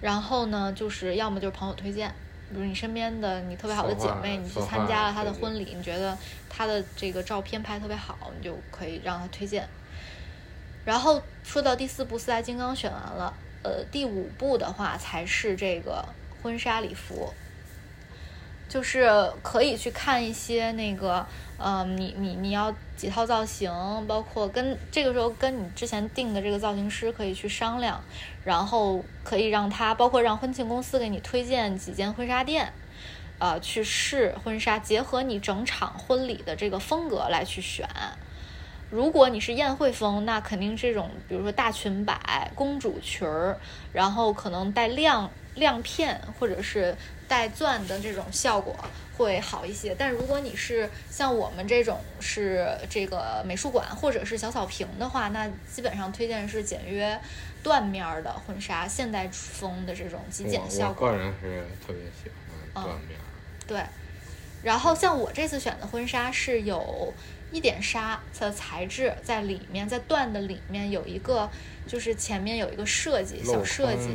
然后呢，就是要么就是朋友推荐，比如你身边的你特别好的姐妹，你去参加了她的婚礼，你觉得她的这个照片拍得特别好，你就可以让她推荐。然后说到第四部，四大金刚选完了，呃，第五部的话才是这个婚纱礼服，就是可以去看一些那个，嗯、你你你要几套造型，包括跟这个时候跟你之前定的这个造型师可以去商量，然后可以让他，包括让婚庆公司给你推荐几间婚纱店。呃，去试婚纱，结合你整场婚礼的这个风格来去选。如果你是宴会风，那肯定这种，比如说大裙摆、公主裙儿，然后可能带亮亮片或者是带钻的这种效果会好一些。但如果你是像我们这种是这个美术馆或者是小草坪的话，那基本上推荐是简约缎面儿的婚纱，现代风的这种极简效果。
我个人是特别喜欢缎面儿。
对，然后像我这次选的婚纱是有一点纱的材质在里面，在缎的里面有一个，就是前面有一个设计，小设计。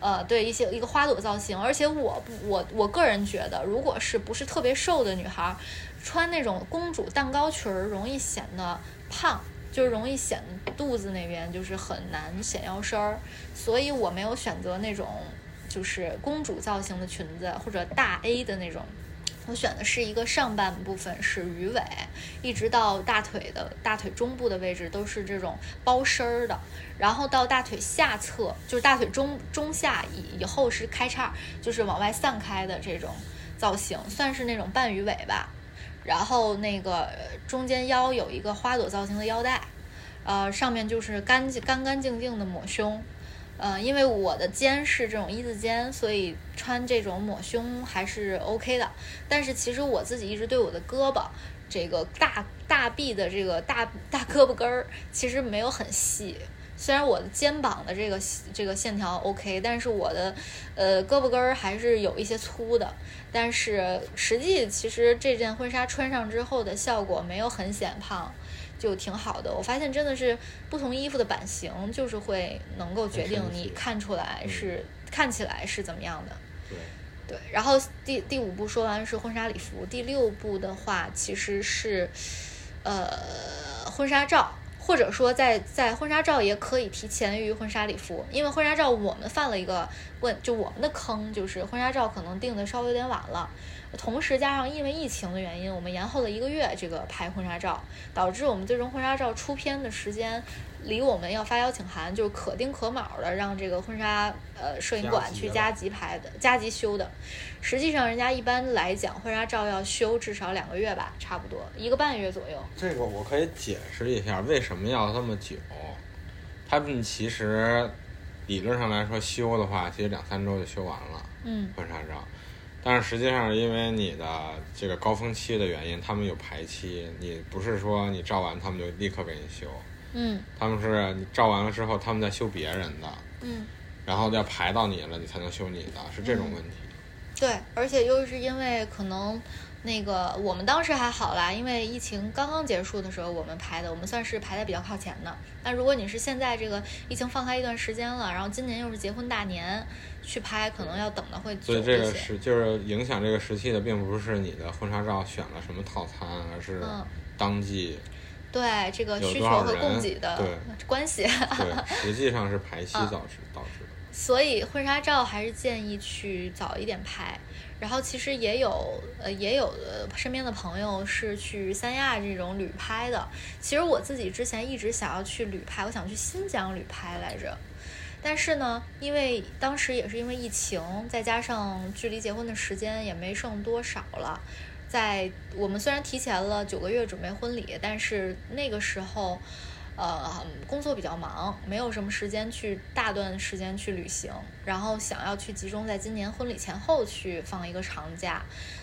呃，对一些一个花朵造型，而且我不我我个人觉得，如果是不是特别瘦的女孩，穿那种公主蛋糕裙儿，容易显得胖，就是容易显肚子那边就是很难显腰身儿，所以我没有选择那种就是公主造型的裙子或者大 A 的那种。我选的是一个上半部分是鱼尾，一直到大腿的大腿中部的位置都是这种包身儿的，然后到大腿下侧就是大腿中中下以以后是开叉，就是往外散开的这种造型，算是那种半鱼尾吧。然后那个中间腰有一个花朵造型的腰带，呃，上面就是干净干干净净的抹胸。嗯，因为我的肩是这种一字肩，所以穿这种抹胸还是 OK 的。但是其实我自己一直对我的胳膊，这个大大臂的这个大大胳膊根儿，其实没有很细。虽然我的肩膀的这个这个线条 OK，但是我的呃胳膊根儿还是有一些粗的。但是实际其实这件婚纱穿上之后的效果没有很显胖。就挺好的，我发现真的是不同衣服的版型，就是会能够决定你看出来是看起来是怎么样的。
对，
对。然后第第五步说完是婚纱礼服，第六步的话其实是，呃，婚纱照，或者说在在婚纱照也可以提前于婚纱礼服，因为婚纱照我们犯了一个问，就我们的坑就是婚纱照可能定的稍微有点晚了。同时加上因为疫情的原因，我们延后了一个月这个拍婚纱照，导致我们最终婚纱照出片的时间离我们要发邀请函就是可丁可卯的，让这个婚纱呃摄影馆去加急拍的、加急修的。实际上，人家一般来讲婚纱照要修至少两个月吧，差不多一个半月左右。
这个我可以解释一下为什么要这么久。他们其实理论上来说修的话，其实两三周就修完了。
嗯，
婚纱照。但是实际上，因为你的这个高峰期的原因，他们有排期，你不是说你照完他们就立刻给你修，
嗯，
他们是你照完了之后，他们在修别人的，
嗯，
然后要排到你了，你才能修你的，是这种问题。
对，而且又是因为可能。那个我们当时还好啦，因为疫情刚刚结束的时候我们拍的，我们算是排在比较靠前的。那如果你是现在这个疫情放开一段时间了，然后今年又是结婚大年，去拍可能要等的会久
一些。所以这个是就是影响这个时期的，并不是你的婚纱照选了什么套餐，而是当季
对这个需求和供给的 关系。
对，实际上是排期导致导致的。
所以婚纱照还是建议去早一点拍。然后其实也有，呃，也有的身边的朋友是去三亚这种旅拍的。其实我自己之前一直想要去旅拍，我想去新疆旅拍来着。但是呢，因为当时也是因为疫情，再加上距离结婚的时间也没剩多少了，在我们虽然提前了九个月准备婚礼，但是那个时候。呃，工作比较忙，没有什么时间去大段时间去旅行，然后想要去集中在今年婚礼前后去放一个长假，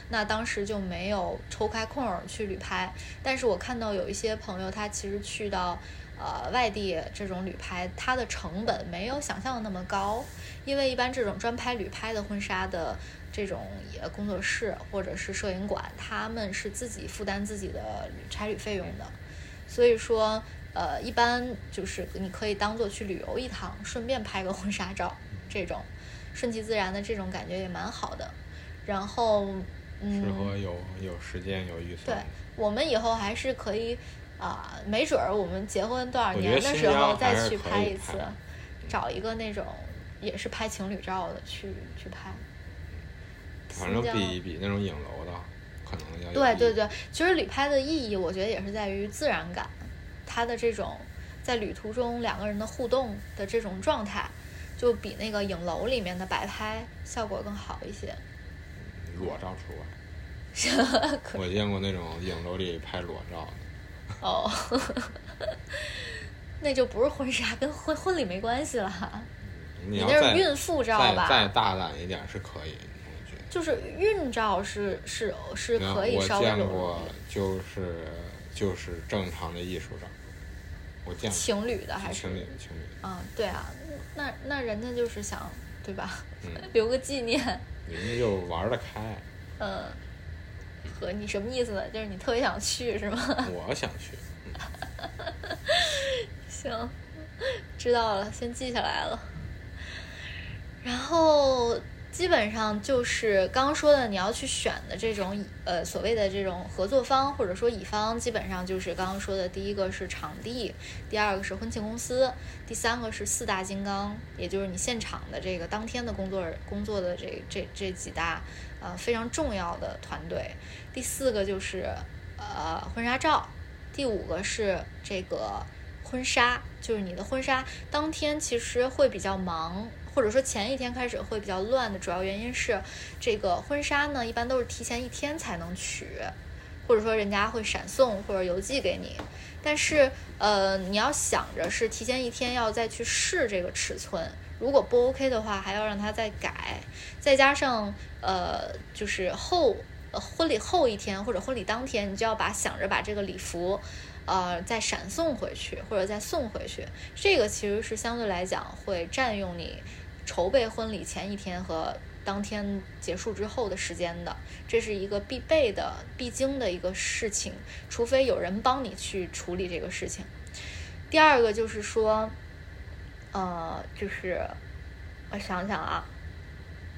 那当时就没有抽开空儿去旅拍。但是我看到有一些朋友，他其实去到呃外地这种旅拍，它的成本没有想象的那么高，因为一般这种专拍旅拍的婚纱的这种也工作室或者是摄影馆，他们是自己负担自己的差旅费用的，所以说。呃，一般就是你可以当做去旅游一趟，顺便拍个婚纱照，这种顺其自然的这种感觉也蛮好的。然后，嗯，
适合有有时间有预算。
对，我们以后还是可以啊，没准儿我们结婚多少年的时候再去
拍
一次，找一个那种也是拍情侣照的去去拍。
反正比比那种影楼的可能要
对对对，其实旅拍的意义，我觉得也是在于自然感。他的这种在旅途中两个人的互动的这种状态，就比那个影楼里面的摆拍效果更好一些。
裸照除外。我见过那种影楼里拍裸照的。
哦，那就不是婚纱，跟婚婚礼没关系了。
你
那是孕妇照吧？
再大胆一点是可以，我觉得。
就是孕照是是是可以稍微
我见过，就是就是正常的艺术照。我见
情侣的还是
情侣情侣
啊？对啊，那那人家就是想对吧？
嗯，
留个纪念。
人家就玩得开。
嗯，和你什么意思呢？就是你特别想去是吗？
我想去。
行，知道了，先记下来了。然后。基本上就是刚刚说的，你要去选的这种呃所谓的这种合作方或者说乙方，基本上就是刚刚说的第一个是场地，第二个是婚庆公司，第三个是四大金刚，也就是你现场的这个当天的工作工作的这这这几大呃非常重要的团队，第四个就是呃婚纱照，第五个是这个婚纱，就是你的婚纱当天其实会比较忙。或者说前一天开始会比较乱的主要原因是，这个婚纱呢一般都是提前一天才能取，或者说人家会闪送或者邮寄给你。但是呃你要想着是提前一天要再去试这个尺寸，如果不 OK 的话还要让他再改，再加上呃就是后婚礼后一天或者婚礼当天，你就要把想着把这个礼服。呃，再闪送回去或者再送回去，这个其实是相对来讲会占用你。筹备婚礼前一天和当天结束之后的时间的，这是一个必备的、必经的一个事情，除非有人帮你去处理这个事情。第二个就是说，呃，就是我想想啊，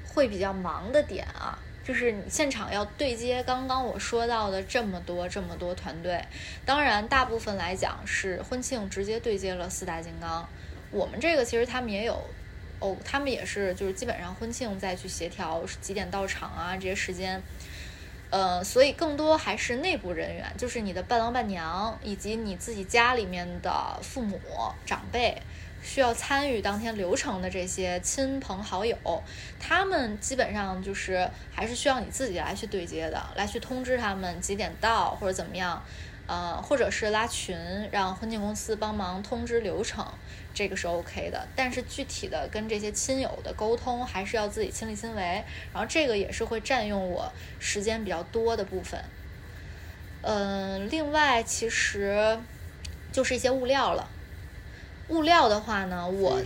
会比较忙的点啊，就是你现场要对接刚刚我说到的这么多这么多团队，当然大部分来讲是婚庆直接对接了四大金刚，我们这个其实他们也有。哦，他们也是，就是基本上婚庆再去协调几点到场啊，这些时间，呃，所以更多还是内部人员，就是你的伴郎伴娘以及你自己家里面的父母长辈需要参与当天流程的这些亲朋好友，他们基本上就是还是需要你自己来去对接的，来去通知他们几点到或者怎么样，呃，或者是拉群让婚庆公司帮忙通知流程。这个是 OK 的，但是具体的跟这些亲友的沟通还是要自己亲力亲为，然后这个也是会占用我时间比较多的部分。嗯，另外其实就是一些物料了。物料的话呢，我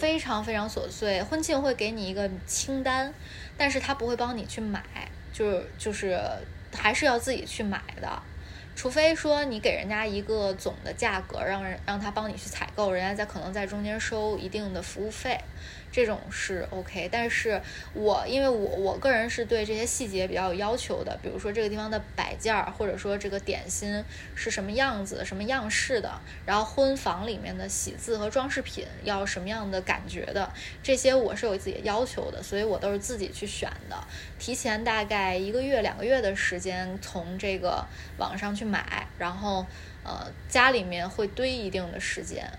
非常非常琐碎。婚庆会给你一个清单，但是他不会帮你去买，就是就是还是要自己去买的。除非说你给人家一个总的价格，让人让他帮你去采购，人家在可能在中间收一定的服务费。这种是 OK，但是我因为我我个人是对这些细节比较有要求的，比如说这个地方的摆件儿，或者说这个点心是什么样子、什么样式的，然后婚房里面的喜字和装饰品要什么样的感觉的，这些我是有自己要求的，所以我都是自己去选的，提前大概一个月、两个月的时间从这个网上去买，然后呃家里面会堆一定的时间。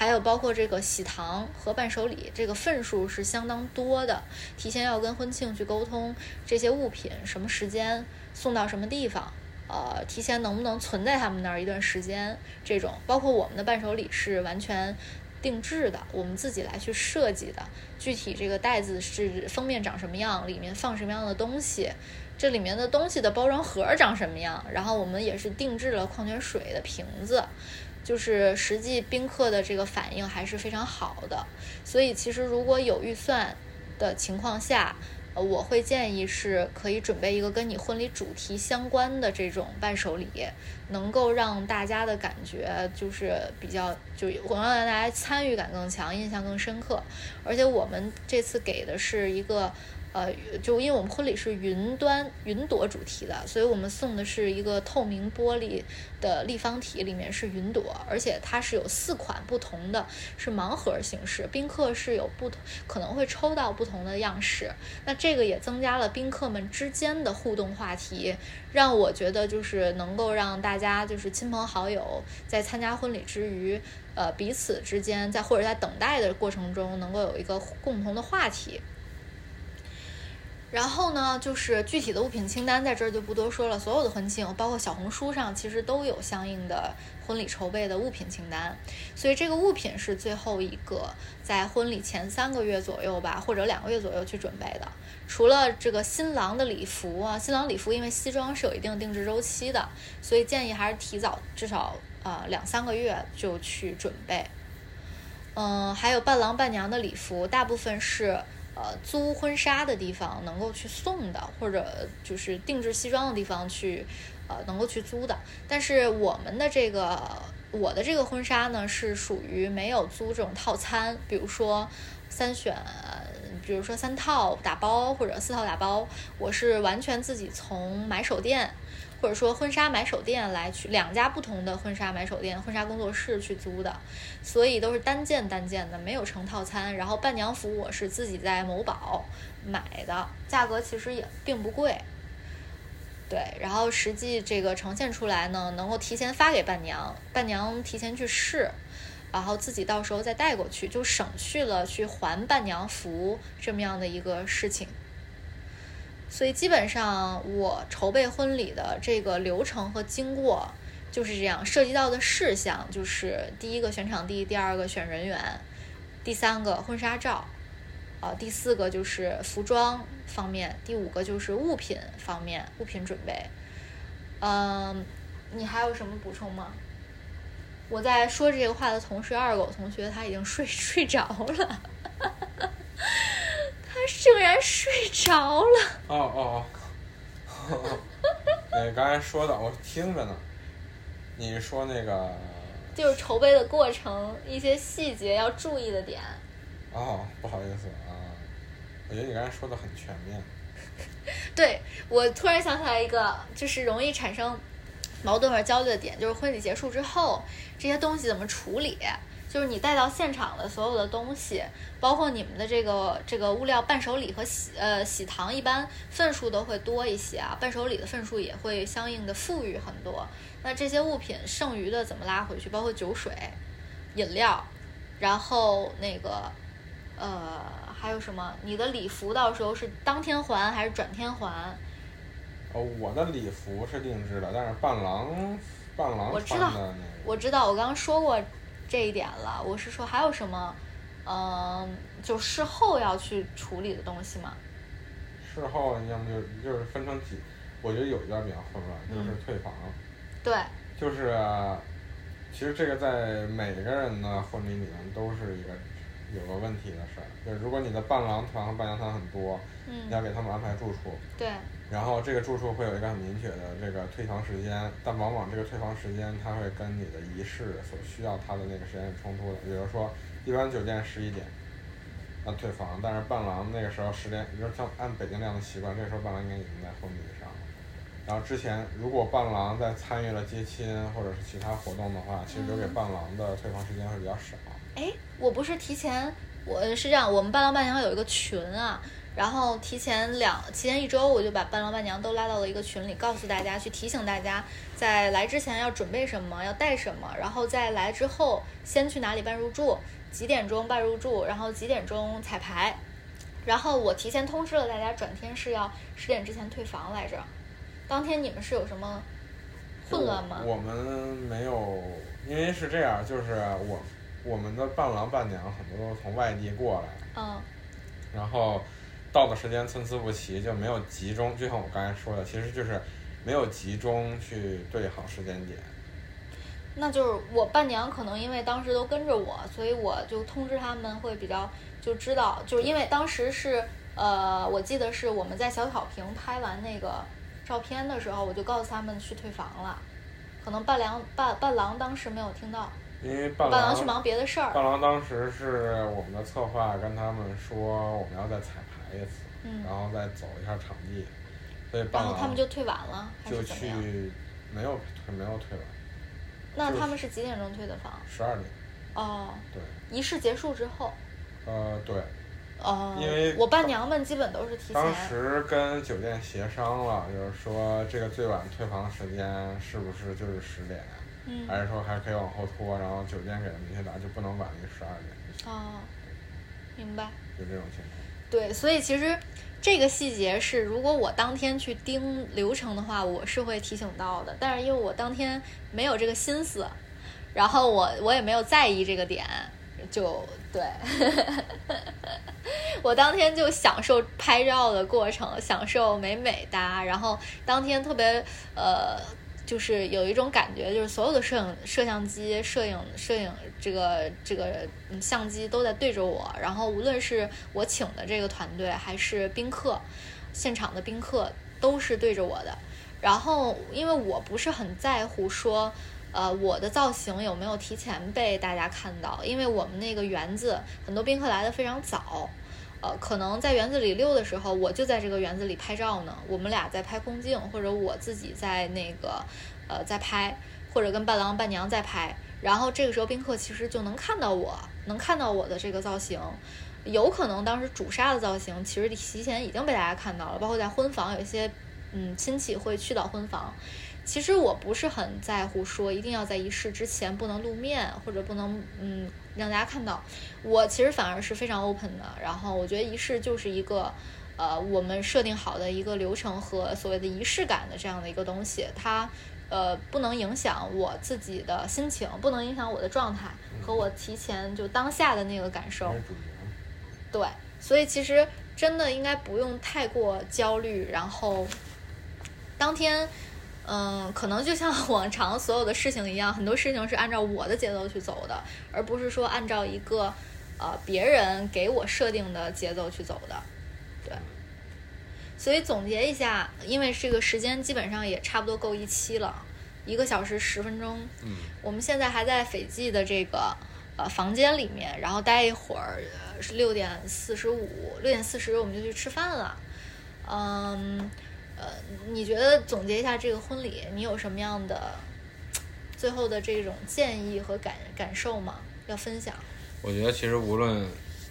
还有包括这个喜糖和伴手礼，这个份数是相当多的，提前要跟婚庆去沟通这些物品什么时间送到什么地方，呃，提前能不能存在他们那儿一段时间，这种包括我们的伴手礼是完全定制的，我们自己来去设计的，具体这个袋子是封面长什么样，里面放什么样的东西，这里面的东西的包装盒长什么样，然后我们也是定制了矿泉水的瓶子。就是实际宾客的这个反应还是非常好的，所以其实如果有预算的情况下，呃，我会建议是可以准备一个跟你婚礼主题相关的这种伴手礼，能够让大家的感觉就是比较，就能让大家参与感更强，印象更深刻。而且我们这次给的是一个。呃，就因为我们婚礼是云端云朵主题的，所以我们送的是一个透明玻璃的立方体，里面是云朵，而且它是有四款不同的，是盲盒形式，宾客是有不同可能会抽到不同的样式。那这个也增加了宾客们之间的互动话题，让我觉得就是能够让大家就是亲朋好友在参加婚礼之余，呃，彼此之间在或者在等待的过程中能够有一个共同的话题。然后呢，就是具体的物品清单在这儿就不多说了。所有的婚庆，包括小红书上，其实都有相应的婚礼筹备的物品清单。所以这个物品是最后一个在婚礼前三个月左右吧，或者两个月左右去准备的。除了这个新郎的礼服啊，新郎礼服因为西装是有一定定制周期的，所以建议还是提早至少呃两三个月就去准备。嗯，还有伴郎伴娘的礼服，大部分是。呃租婚纱的地方能够去送的，或者就是定制西装的地方去呃能够去租的。但是我们的这个我的这个婚纱呢，是属于没有租这种套餐，比如说三选。比如说三套打包或者四套打包，我是完全自己从买手店，或者说婚纱买手店来去两家不同的婚纱买手店、婚纱工作室去租的，所以都是单件单件的，没有成套餐。然后伴娘服我是自己在某宝买的，价格其实也并不贵。对，然后实际这个呈现出来呢，能够提前发给伴娘，伴娘提前去试。然后自己到时候再带过去，就省去了去还伴娘服这么样的一个事情。所以基本上我筹备婚礼的这个流程和经过就是这样，涉及到的事项就是第一个选场地，第二个选人员，第三个婚纱照，啊，第四个就是服装方面，第五个就是物品方面，物品准备。嗯，你还有什么补充吗？我在说这个话的同时，二狗同学他已经睡睡着了，他竟然睡着了。
哦哦哦，你，刚才说的我听着呢。你说那个
就是筹备的过程，一些细节要注意的点。
哦，不好意思啊，我觉得你刚才说的很全面。
对，我突然想起来一个，就是容易产生。矛盾和焦虑的点就是婚礼结束之后，这些东西怎么处理？就是你带到现场的所有的东西，包括你们的这个这个物料，伴手礼和喜呃喜糖一般份数都会多一些啊，伴手礼的份数也会相应的富裕很多。那这些物品剩余的怎么拉回去？包括酒水、饮料，然后那个呃还有什么？你的礼服到时候是当天还还是转天还？
哦，我的礼服是定制的，但是伴郎伴郎
我知道，我知道，我刚刚说过这一点了。我是说还有什么，嗯，就事后要去处理的东西吗？
事后要么就就是分成几，我觉得有一段比较混乱，就是退房。
对。
就是，其实这个在每个人的婚礼里面都是一个有个问题的事儿，就是如果你的伴郎团和伴娘团很多，
嗯，
你要给他们安排住处。
对。
然后这个住处会有一个很明确的这个退房时间，但往往这个退房时间它会跟你的仪式所需要它的那个时间是冲突的。比如说，一般酒店十一点，要退房，但是伴郎那个时候十点，比如像按北京那样的习惯，这个时候伴郎应该已经在婚礼上了。然后之前如果伴郎在参与了接亲或者是其他活动的话，其实留给伴郎的退房时间会比较少。
哎，我不是提前，我是这样，我们伴郎伴娘有一个群啊。然后提前两提前一周，我就把伴郎伴娘都拉到了一个群里，告诉大家去提醒大家，在来之前要准备什么，要带什么，然后在来之后先去哪里办入住，几点钟办入住，然后几点钟彩排。然后我提前通知了大家，转天是要十点之前退房来着。当天你们是有什么混乱吗？
我们没有，因为是这样，就是我我们的伴郎伴娘很多都是从外地过来，
嗯，
然后。到的时间参差不齐，就没有集中。就像我刚才说的，其实就是没有集中去对好时间点。
那就是我伴娘可能因为当时都跟着我，所以我就通知他们会比较就知道，就是因为当时是呃，我记得是我们在小草坪拍完那个照片的时候，我就告诉他们去退房了。可能伴娘伴伴郎当时没有听到，
因为伴
郎去忙别的事儿。
伴郎当时是我们的策划跟他们说，我们要再彩排。一次，然后再走一下场地，所以
然后他们就退晚了，
就去没有退没有退晚。
那他们是几点钟退的房？
十二点。
哦。
对。
仪式结束之后。
呃，对。
哦。
因为
我伴娘们基本都是提前。
当时跟酒店协商了，就是说这个最晚退房的时间是不是就是十点？
嗯。
还是说还可以往后拖？然后酒店给的明确答案就不能晚于十二点。
哦。明白。
就这种情况。
对，所以其实这个细节是，如果我当天去盯流程的话，我是会提醒到的。但是因为我当天没有这个心思，然后我我也没有在意这个点，就对，我当天就享受拍照的过程，享受美美哒。然后当天特别呃。就是有一种感觉，就是所有的摄影摄像机、摄影摄影这个这个相机都在对着我，然后无论是我请的这个团队，还是宾客，现场的宾客都是对着我的。然后因为我不是很在乎说，呃，我的造型有没有提前被大家看到，因为我们那个园子很多宾客来的非常早。呃，可能在园子里溜的时候，我就在这个园子里拍照呢。我们俩在拍空镜，或者我自己在那个，呃，在拍，或者跟伴郎伴娘在拍。然后这个时候宾客其实就能看到我，能看到我的这个造型。有可能当时主纱的造型其实提前已经被大家看到了，包括在婚房有一些，嗯，亲戚会去到婚房。其实我不是很在乎说一定要在仪式之前不能露面，或者不能，嗯。让大家看到，我其实反而是非常 open 的。然后我觉得仪式就是一个，呃，我们设定好的一个流程和所谓的仪式感的这样的一个东西。它，呃，不能影响我自己的心情，不能影响我的状态和我提前就当下的那个感受。对，所以其实真的应该不用太过焦虑。然后，当天。嗯，可能就像往常所有的事情一样，很多事情是按照我的节奏去走的，而不是说按照一个呃别人给我设定的节奏去走的。对，所以总结一下，因为这个时间基本上也差不多够一期了，一个小时十分钟。
嗯，
我们现在还在斐济的这个呃房间里面，然后待一会儿是六点四十五，六点四十我们就去吃饭了。嗯。呃，你觉得总结一下这个婚礼，你有什么样的最后的这种建议和感感受吗？要分享？
我觉得其实无论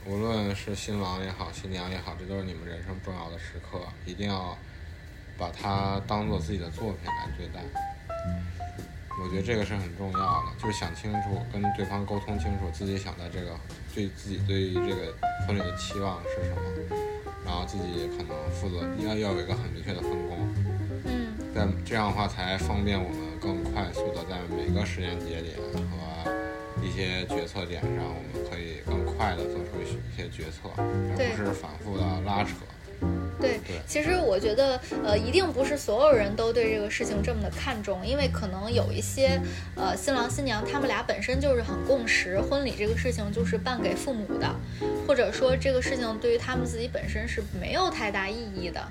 无论是新郎也好，新娘也好，这都是你们人生重要的时刻，一定要把它当做自己的作品来对待。我觉得这个是很重要的，就是想清楚，跟对方沟通清楚自己想在这个对自己对于这个婚礼的期望是什么。然后自己可能负责要要有一个很明确的分工，
嗯，
在这样的话才方便我们更快速的在每个时间节点和一些决策点上，我们可以更快的做出一些决策，而不是反复的拉扯。
对，其实我觉得，呃，一定不是所有人都对这个事情这么的看重，因为可能有一些，呃，新郎新娘他们俩本身就是很共识，婚礼这个事情就是办给父母的，或者说这个事情对于他们自己本身是没有太大意义的，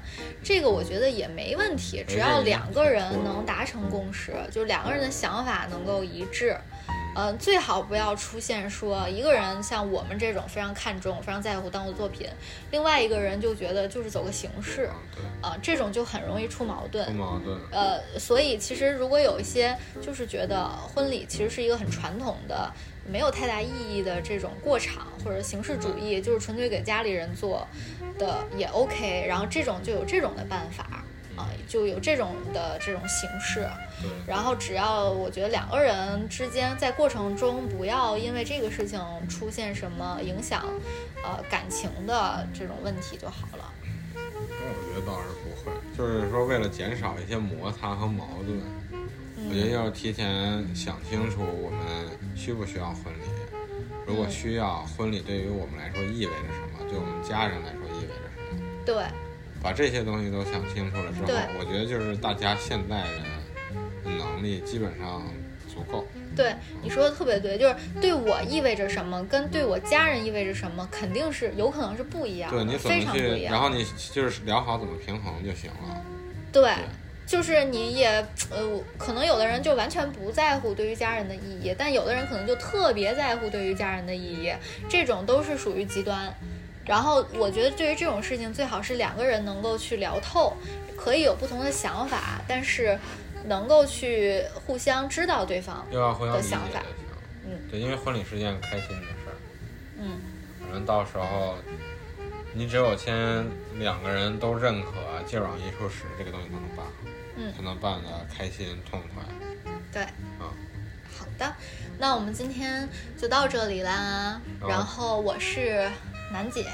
这个我觉得也没问题，只要两个人能达成共识，就两个人的想法能够一致。嗯，最好不要出现说一个人像我们这种非常看重、非常在乎当做作品，另外一个人就觉得就是走个形式，啊，这种就很容易出矛盾。
出矛盾。
呃，所以其实如果有一些就是觉得婚礼其实是一个很传统的、没有太大意义的这种过场或者形式主义，就是纯粹给家里人做的也 OK，然后这种就有这种的办法。啊，就有这种的这种形式，然后只要我觉得两个人之间在过程中不要因为这个事情出现什么影响，呃，感情的这种问题就好了。
我觉得倒是不会，就是说为了减少一些摩擦和矛盾，我觉得要提前想清楚我们需不需要婚礼，如果需要，婚礼对于我们来说意味着什么，对我们家人来说意味着什么？
对。
把这些东西都想清楚了之后，我觉得就是大家现在人的能力基本上足够。
对，你说的特别对，就是对我意味着什么，跟对我家人意味着什么，肯定是有可能是不一样的。
对，你怎么
去，
然后你就是聊好怎么平衡就行了。
对，就是你也呃，可能有的人就完全不在乎对于家人的意义，但有的人可能就特别在乎对于家人的意义，这种都是属于极端。然后我觉得，对于这种事情，最好是两个人能够去聊透，可以有不同的想法，但是能够去互相知道对方的想法。
嗯，对，因为婚礼是件开心的事儿。
嗯，
反正到时候你只有先两个人都认可，接壤一处使，这个东西才能办才能办得开心痛快。
对，
啊，
好的，那我们今天就到这里啦。然后我是。楠姐，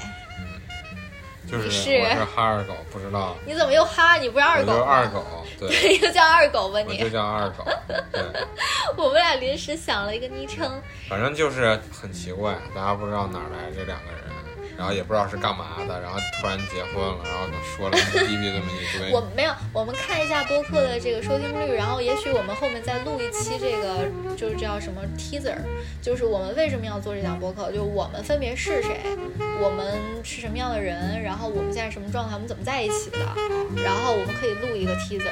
就是我
是
哈二狗，不知道
你怎么又哈？你不是二狗
二狗，
对，又叫二狗吧？你
就叫二狗。对，
我们俩临时想了一个昵称，
反正就是很奇怪，大家不知道哪来这两个人。然后也不知道是干嘛的，然后突然结婚了，然后说了哔哔这么一堆。
我没有，我们看一下播客的这个收听率，然后也许我们后面再录一期这个，就是叫什么 teaser，就是我们为什么要做这档播客，就是我们分别是谁，我们是什么样的人，然后我们现在什么状态，我们怎么在一起的，然后我们可以录一个 teaser，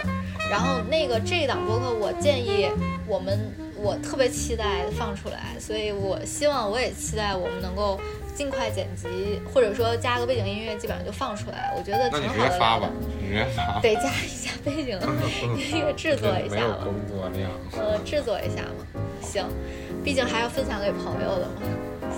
然后那个这档播客，我建议我们，我特别期待放出来，所以我希望我也期待我们能够。尽快剪辑，或者说加个背景音乐，基本上就放出来，我觉得挺好的。
那你直接发吧，直接发。
得加一下背景音乐，制作一下
没有工作量。
呃，制作一下嘛，行，毕竟还要分享给朋友的嘛。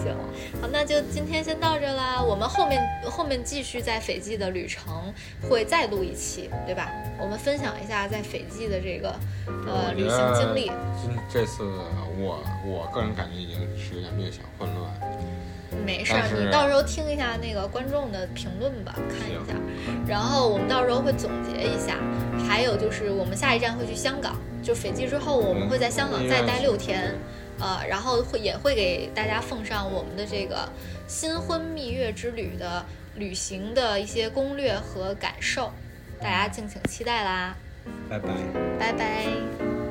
行，好，那就今天先到这啦。我们后面后面继续在斐济的旅程会再录一期，对吧？我们分享一下在斐济的这个呃旅行经历。
今这次我我个人感觉已经是有点略显混乱。
没事儿，你到时候听一下那个观众的评论吧，看一下，然后我们到时候会总结一下。还有就是我们下一站会去香港，就斐济之后我们会在香港再待六天，呃，然后会也会给大家奉上我们的这个新婚蜜月之旅的旅行的一些攻略和感受，大家敬请期待啦！
拜拜，
拜拜。